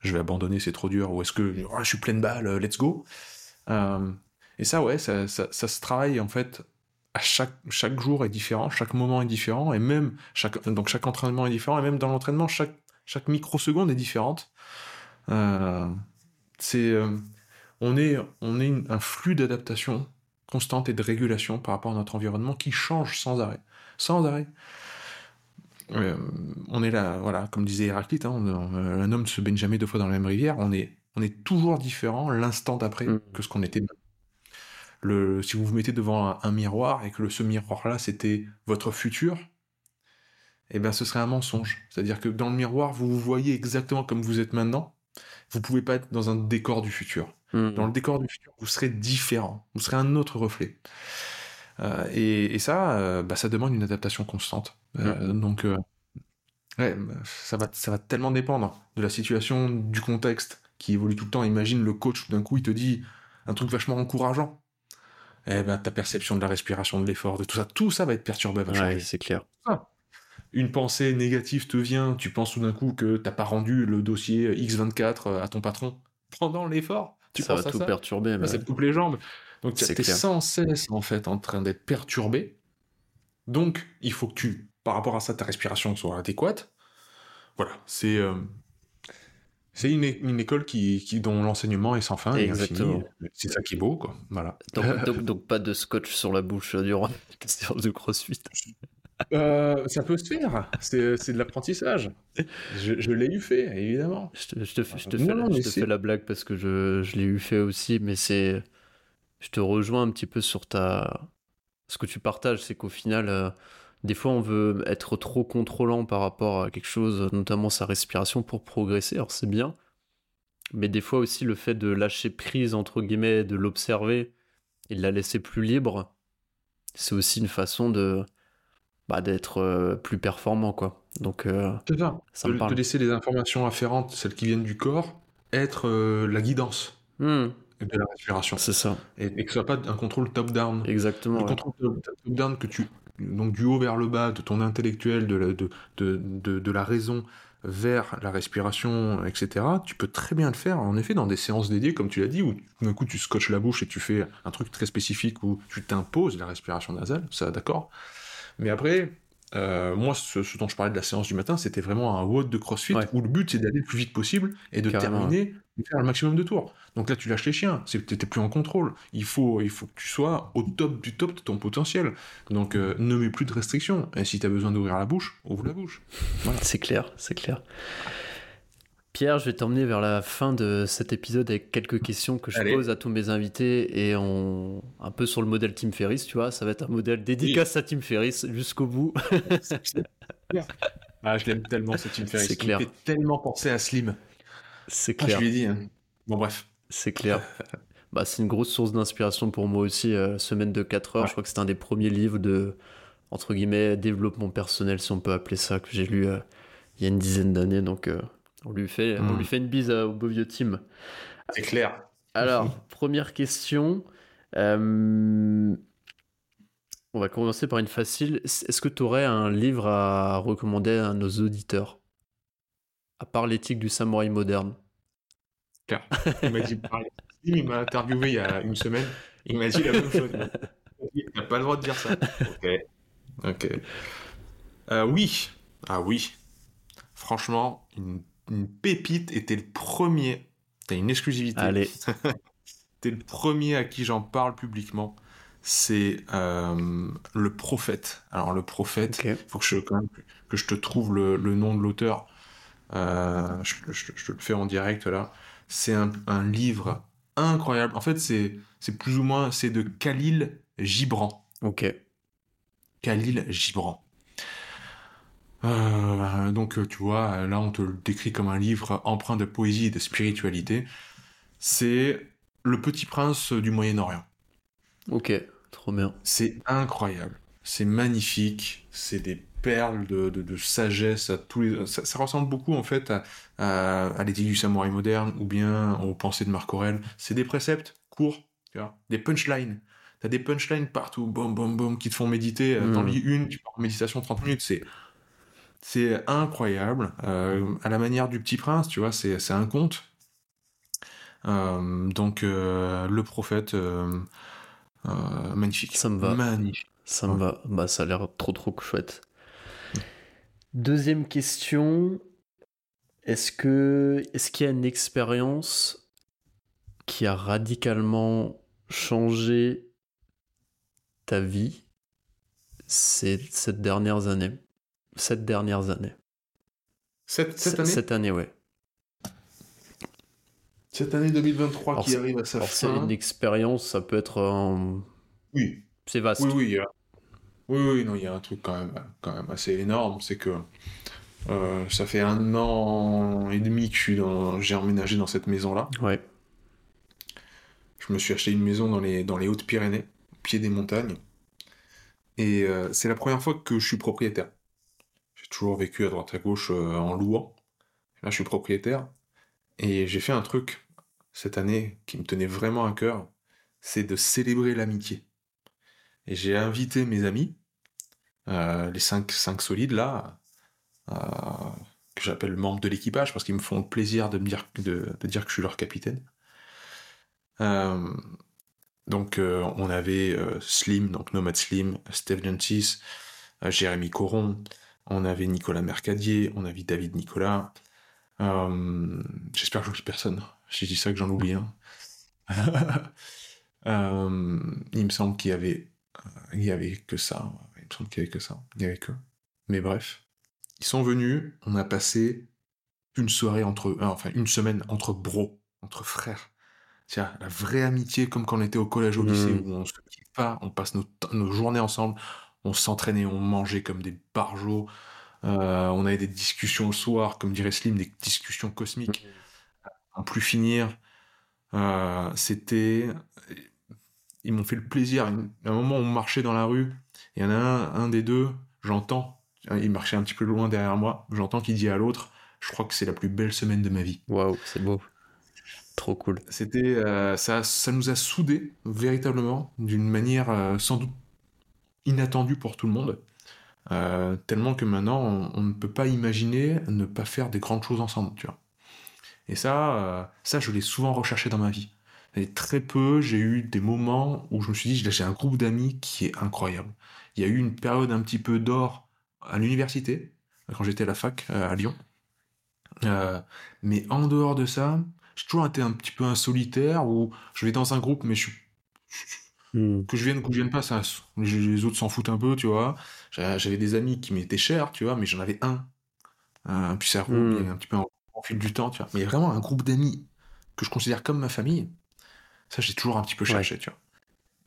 je vais abandonner, c'est trop dur Ou est-ce que oh, je suis pleine balle, let's go? Et ça, ouais, ça, ça, se travaille en fait à chaque, chaque jour est différent, chaque moment est différent, et même chaque, donc chaque entraînement est différent, et même dans l'entraînement, chaque chaque microseconde est différente. Euh, c'est, euh, on est, on est un flux d'adaptation constante et de régulation par rapport à notre environnement qui change sans arrêt. Sans arrêt. Euh, on est là, voilà, comme disait Héraclite, hein, un homme ne se baigne jamais deux fois dans la même rivière. On est, on est toujours différent l'instant d'après mm. que ce qu'on était. Le, si vous vous mettez devant un, un miroir et que ce miroir-là c'était votre futur, eh bien ce serait un mensonge. C'est-à-dire que dans le miroir, vous vous voyez exactement comme vous êtes maintenant. Vous pouvez pas être dans un décor du futur. Hmm. Dans le décor du futur, vous serez différent. Vous serez un autre reflet. Euh, et, ça, euh, bah, ça demande une adaptation constante. Euh, donc, ouais, ça va, ça va tellement dépendre de la situation, du contexte qui évolue tout le temps. Imagine le coach, d'un coup, il te dit un truc vachement encourageant. Eh ben, ta perception de la respiration, de l'effort, de tout ça, tout ça va être perturbé. Ouais, c'est clair une pensée négative te vient, tu penses tout d'un coup que t'as pas rendu le dossier X24 à ton patron pendant l'effort. Tu ça va tout perturber. Ça te coupe les jambes. Donc tu es sans cesse en fait en train d'être perturbé. Donc il faut que tu par rapport à ça, ta respiration soit adéquate. Voilà, c'est euh, c'est une, une, école qui, qui dont l'enseignement est sans fin Exactement. C'est ça qui est beau, quoi. Voilà. Donc, donc, pas de scotch sur la bouche durant la séance de CrossFit. Euh, ça peut se faire, c'est de l'apprentissage. Je, je l'ai eu fait, évidemment. Je te, je te, je te, fais, je te fais, la blague parce que je, je l'ai eu fait aussi, mais c'est. Je te rejoins un petit peu sur ta. Ce que tu partages, c'est qu'au final, euh, des fois, on veut être trop contrôlant par rapport à quelque chose, notamment sa respiration, pour progresser. Alors, c'est bien. Mais des fois aussi, le fait de lâcher prise, entre guillemets, de l'observer et de la laisser plus libre, c'est aussi une façon de bah, d'être euh, plus performant quoi. Donc euh, c'est ça. ça de, laisser les informations afférentes, celles qui viennent du corps, être euh, la guidance hmm. De la respiration. C'est ça. Et, que ce soit pas un contrôle top-down. Exactement. Le contrôle top-down que tu donc du haut vers le bas, de ton intellectuel, de la, de, de, de, la raison vers la respiration, etc., tu peux très bien le faire, en effet, dans des séances dédiées, comme tu l'as dit, où d'un coup tu scotches la bouche et tu fais un truc très spécifique où tu t'imposes la respiration nasale, ça d'accord. Mais après, euh, moi, ce, dont je parlais de la séance du matin, c'était vraiment un WOD de CrossFit où le but c'est d'aller le plus vite possible et de terminer, faire le maximum de tours. Donc là, tu lâches les chiens, tu n'es plus en contrôle. Il faut, il faut que tu sois au top du top de ton potentiel. Donc euh, ne mets plus de restrictions. Et si tu as besoin d'ouvrir la bouche, ouvre la bouche. Voilà. C'est clair, c'est clair. Pierre, je vais t'emmener vers la fin de cet épisode avec quelques questions que je pose à tous mes invités et on... un peu sur le modèle Tim Ferriss, tu vois, ça va être un modèle dédicace à Tim Ferriss jusqu'au bout. ah, je l'aime tellement ce Tim Ferriss. C'est clair. Il fait tellement penser à Slim. C'est clair. Ah, je lui ai dit. Hein. Bon, bref. C'est clair. bah, c'est une grosse source d'inspiration pour moi aussi. Euh, Semaine de 4 heures, je crois que c'est un des premiers livres de, entre guillemets, développement personnel, si on peut appeler ça, que j'ai lu euh, il y a une dizaine d'années. Donc, euh, on lui fait, on lui hmm. fait une bise au beau vieux Tim. C'est clair. Alors, première question. On va commencer par une facile. Est-ce que tu aurais un livre à recommander à nos auditeurs? À part l'éthique du samouraï moderne. Car il m'a dit Il m'a interviewé il y a une semaine. Il m'a dit la même chose. Il n'a pas le droit de dire ça. Ok. Ok. Euh, oui. Ah oui. Franchement, une une pépite et t'es le premier, t'as une exclusivité. Allez. t'es le premier à qui j'en parle publiquement. C'est euh, le prophète. Alors le prophète, il faut que je, que je te trouve le, nom de l'auteur. Euh, je, te le fais en direct là. C'est un, un, livre incroyable. En fait, c'est c'est plus ou moins c'est de Khalil Gibran. Ok. Khalil Gibran. Euh, donc, tu vois, là, on te le décrit comme un livre empreint de poésie et de spiritualité. C'est Le Petit Prince du Moyen-Orient. Ok, trop bien. C'est incroyable. C'est magnifique. C'est des perles de, de, sagesse. À tous les... ça, ressemble beaucoup, en fait, à, à, l'éthique du samouraï moderne ou bien aux pensées de Marc Aurèle. C'est des préceptes courts, tu vois, des punchlines. T'as des punchlines partout, boum, boum, boum, qui te font méditer. Dans hmm. lis une, tu pars en méditation 30 minutes. C'est c'est incroyable. Euh, à la manière du Petit Prince, tu vois, c'est un conte. Euh, donc, euh, le prophète, magnifique. Ça me va. Magnifique. Ça me va. Bah, ça a l'air trop, trop chouette. Deuxième question. Est-ce que est-ce qu'il y a une expérience qui a radicalement changé ta vie ces, ces dernières années cette dernières années. Cette, cette année? Cette année, ouais. Cette année 2023 qui arrive à sa fin. C'est une expérience, ça peut être un... Oui. C'est vaste. Oui, oui, oui, oui, non, il y a un truc quand même, quand même assez énorme, c'est que euh, ça fait un an et demi que je suis dans... j'ai emménagé dans cette maison-là. Ouais. Je me suis acheté une maison dans les, dans les Hautes-Pyrénées, au pied des montagnes. Et euh, c'est la première fois que je suis propriétaire toujours vécu à droite à gauche euh, en louant. Là, je suis propriétaire. Et j'ai fait un truc cette année qui me tenait vraiment à cœur, c'est de célébrer l'amitié. Et j'ai invité mes amis, euh, les 5 cinq, solides là, euh, que j'appelle membres de l'équipage parce qu'ils me font le plaisir de me dire, de, dire que je suis leur capitaine. donc on avait Slim, donc Nomad Slim, Steve Gentis, Jérémy Coron, on avait Nicolas Mercadier, on avait David Nicolas. J'espère que j'oublie personne. J'ai dit ça que j'en oublie un. il me semble qu'il y avait, il y avait que ça. Il me semble qu'il y avait que ça. Il y avait que. Mais bref, ils sont venus. On a passé une soirée entre, enfin une semaine entre bros, entre frères. Tiens, la vraie amitié comme quand on était au collège au lycée mmh. où on se quitte pas, on passe nos, journées ensemble, on s'entraînait, on mangeait comme des barjots, euh, on avait des discussions le soir, comme dirait Slim, des discussions cosmiques, en plus finir. Euh, c'était, ils m'ont fait le plaisir. À un moment, on marchait dans la rue, il y en a un, un des deux, j'entends, il marchait un petit peu loin derrière moi, j'entends qu'il dit à l'autre, je crois que c'est la plus belle semaine de ma vie. Waouh, c'est beau. Trop cool. C'était, euh, ça, ça nous a soudés véritablement d'une manière euh, sans doute inattendue pour tout le monde. Euh, tellement que maintenant, on, ne peut pas imaginer ne pas faire des grandes choses ensemble, tu vois. Et ça, ça, je l'ai souvent recherché dans ma vie. Et très peu, j'ai eu des moments où je me suis dit, j'ai un groupe d'amis qui est incroyable. Il y a eu une période un petit peu d'or à l'université, quand j'étais à la fac à Lyon. mais en dehors de ça, j'ai toujours été un petit peu un solitaire où je vais dans un groupe, mais je suis. Hmm. Que je vienne ou que je vienne pas, ça, les autres s'en foutent un peu, tu vois. J'avais des amis qui m'étaient chers, tu vois, mais j'en avais un. Euh, puis ça roule hmm. un petit peu en, fil du temps, tu vois. Mais vraiment un groupe d'amis que je considère comme ma famille, ça, j'ai toujours un petit peu cherché, tu vois.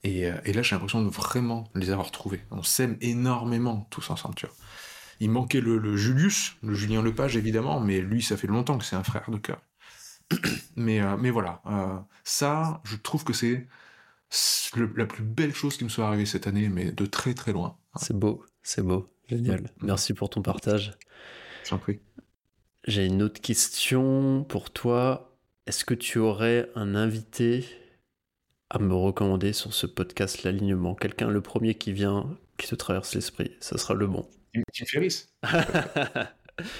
Et, euh, et là, j'ai l'impression de vraiment les avoir trouvés. On s'aime énormément tous ensemble, tu vois. Il manquait le, le Julius, le Julien Lepage, évidemment, mais lui, ça fait longtemps que c'est un frère de cœur. mais, euh, mais voilà, euh, ça, je trouve que c'est la plus belle chose qui me soit arrivée cette année, mais de très très loin. C'est beau, c'est beau, génial. Mm. Merci pour ton partage. J'en prie. J'ai une autre question pour toi. Est-ce que tu aurais un invité à me recommander sur ce podcast L'alignement Quelqu'un, le premier qui vient, qui te traverse l'esprit, ça sera le bon. Tim Ferris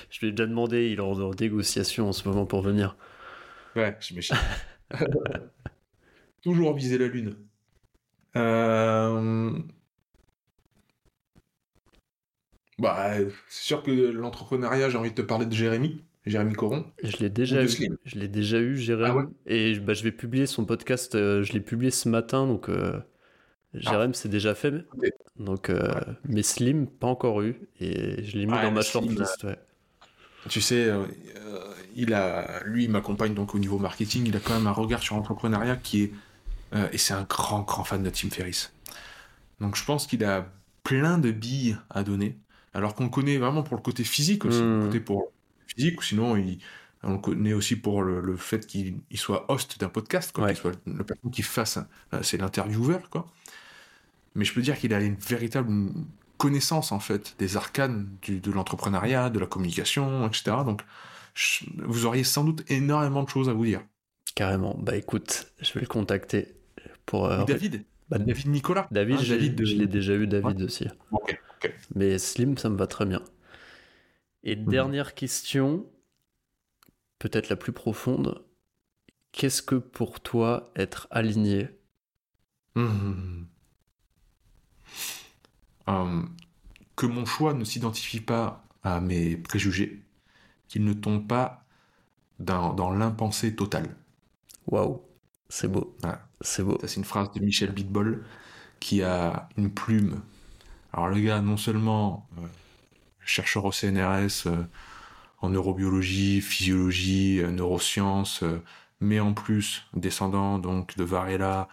Je lui ai déjà demandé, il est en négociation en ce moment pour venir. Ouais, j'imagine. Toujours viser la lune. Euh, bah, c'est sûr que l'entrepreneuriat, j'ai envie de te parler de Jérémy, Jérémy Coron. Je l'ai déjà eu. Je l'ai déjà eu, Jérémy. Ah et bah, je vais publier son podcast. Euh, je l'ai publié ce matin, donc euh, Jérémy, c'est déjà fait. Donc, mais Slim, pas encore eu, et je l'ai mis dans ma shortlist. Ouais. Tu sais, il a, lui, il m'accompagne donc au niveau marketing. Il a quand même un regard sur l'entrepreneuriat qui est, euh, et c'est un grand, grand fan de Tim Ferriss. Donc je pense qu'il a plein de billes à donner, alors qu'on le connaît vraiment pour le côté physique aussi, le hmm. côté pour physique, ou sinon il, on le connaît aussi pour le, fait qu'il soit host d'un podcast, quoi, qu'il soit le personne qui fasse, euh, c'est l'intervieweur, quoi. Mais je peux dire qu'il a une véritable connaissance en fait des arcanes de l'entrepreneuriat, de la communication, etc. Donc vous auriez sans doute énormément de choses à vous dire. Carrément. Bah écoute, je vais le contacter pour. Euh, David? Bah, David Nicolas? David, David je l'ai déjà eu, David aussi. Mais Slim, ça me va très bien. Et mhm. dernière question, peut-être la plus profonde. Qu'est-ce que pour toi être aligné? Mhm. hum, Que mon choix ne s'identifie pas à mes préjugés qu'il ne tombe pas dans, dans l'impensé total. Waouh, c'est beau. C'est beau. C'est une phrase de Michel Bitbol qui a une plume. Alors le gars, non seulement euh, chercheur au CNRS euh, en neurobiologie, physiologie, euh, neurosciences, mais en plus descendant donc de Varela,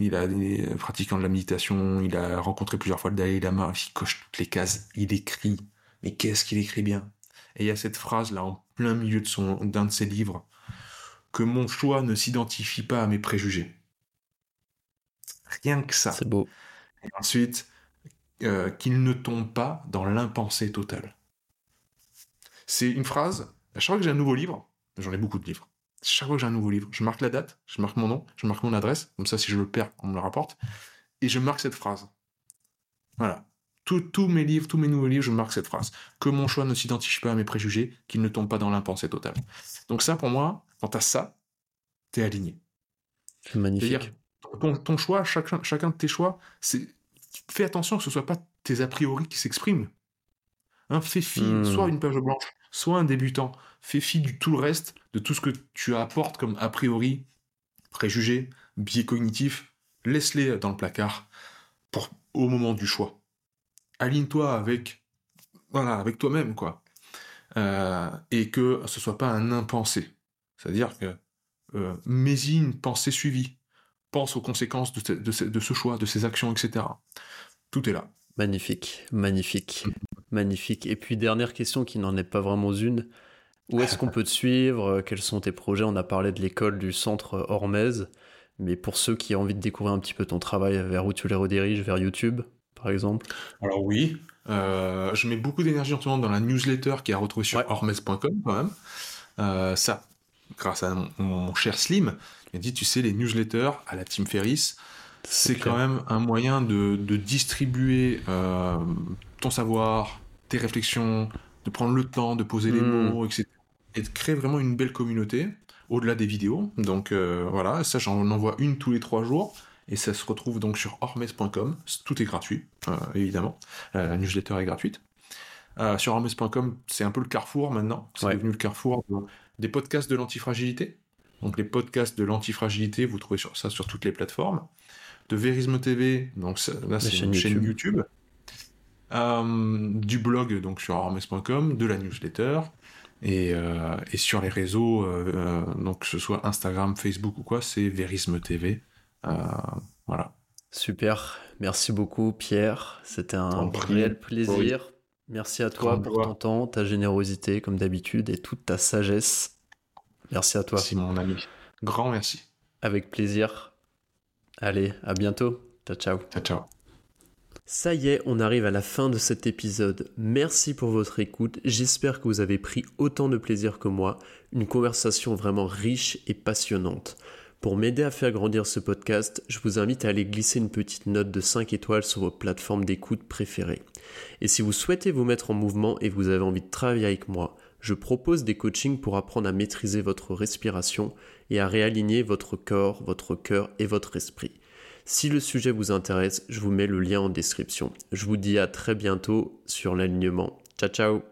il a pratiquant de la méditation, il a rencontré plusieurs fois le Dalai Lama, il coche toutes les cases, il écrit. Mais qu'est-ce qu'il écrit bien? Et il y a cette phrase là en plein milieu de son d'un de ses livres que mon choix ne s'identifie pas à mes préjugés. Rien que ça. C'est beau. Et ensuite, euh, qu'il ne tombe pas dans l'impensé total. C'est une phrase. À chaque fois que j'ai un nouveau livre, j'en ai beaucoup de livres. Chaque fois que j'ai un nouveau livre, je marque la date, je marque mon nom, je marque mon adresse, comme ça si je le perds, on me le rapporte, et je marque cette phrase. Voilà tous mes livres, tous mes nouveaux livres, je marque cette phrase. Que mon choix ne s'identifie pas à mes préjugés, qu'il ne tombe pas dans l'impensé total. Donc ça, pour moi, quand t'as ça, t'es aligné. C'est magnifique. Ton, ton, choix, chacun, chacun de tes choix, c'est fais attention que ce soit pas tes a priori qui s'expriment. Hein, fais fi, hmm. soit une page blanche, soit un débutant. Fais fi du tout le reste, de tout ce que tu apportes comme a priori, préjugés, biais cognitifs. Laisse-les dans le placard pour, au moment du choix. Aligne-toi avec, voilà, avec toi-même, quoi. Euh, et que ce soit pas un impensé. C'est-à-dire que euh, une pensée suivie. Pense aux conséquences de, de ce choix, de ces actions, etc. Tout est là. Magnifique, magnifique, magnifique. Et puis dernière question qui n'en est pas vraiment une. Où est-ce qu'on peut te suivre? Quels sont tes projets? On a parlé de l'école du centre Hormez, mais pour ceux qui ont envie de découvrir un petit peu ton travail, vers où tu les rediriges? Vers YouTube, par exemple? Alors oui, euh, je mets beaucoup d'énergie en ce moment dans la newsletter qui est à retrouver sur hormez.com quand même. Euh, ça, grâce à mon, cher Slim, il m'a dit, tu sais, les newsletters à la Team Ferris, c'est quand même un moyen de, distribuer euh, ton savoir, tes réflexions, de prendre le temps de poser les hmm. mots, etc. Et de créer vraiment une belle communauté au-delà des vidéos. Donc euh, voilà, ça j'en envoie une tous les trois jours. Et ça se retrouve donc sur ormes.com. Tout est gratuit, euh, évidemment. la newsletter est gratuite. sur ormes.com, c'est un peu le carrefour maintenant. C'est devenu le carrefour des podcasts de l'antifragilité. Donc les podcasts de l'antifragilité, vous trouvez ça sur toutes les plateformes de Verisme TV, donc là c'est une chaîne YouTube, euh, du blog donc sur armes.com, de la newsletter, et, euh, et, sur les réseaux, euh, donc que ce soit Instagram, Facebook ou quoi, c'est Verisme TV. voilà. Super, merci beaucoup Pierre, c'était un réel plaisir. Merci à toi pour ton temps, ta générosité comme d'habitude et toute ta sagesse. Merci à toi. Merci mon ami. Grand merci. Avec plaisir. Allez, à bientôt. Ciao, ciao. Ciao, ciao. Ça y est, on arrive à la fin de cet épisode. Merci pour votre écoute. J'espère que vous avez pris autant de plaisir que moi. Une conversation vraiment riche et passionnante. Pour m'aider à faire grandir ce podcast, je vous invite à aller glisser une petite note de 5 étoiles sur vos plateformes d'écoute préférées. Et si vous souhaitez vous mettre en mouvement et vous avez envie de travailler avec moi, je propose des coachings pour apprendre à maîtriser votre respiration et à réaligner votre corps, votre cœur et votre esprit. Si le sujet vous intéresse, je vous mets le lien en description. Je vous dis à très bientôt sur l'alignement. Ciao ciao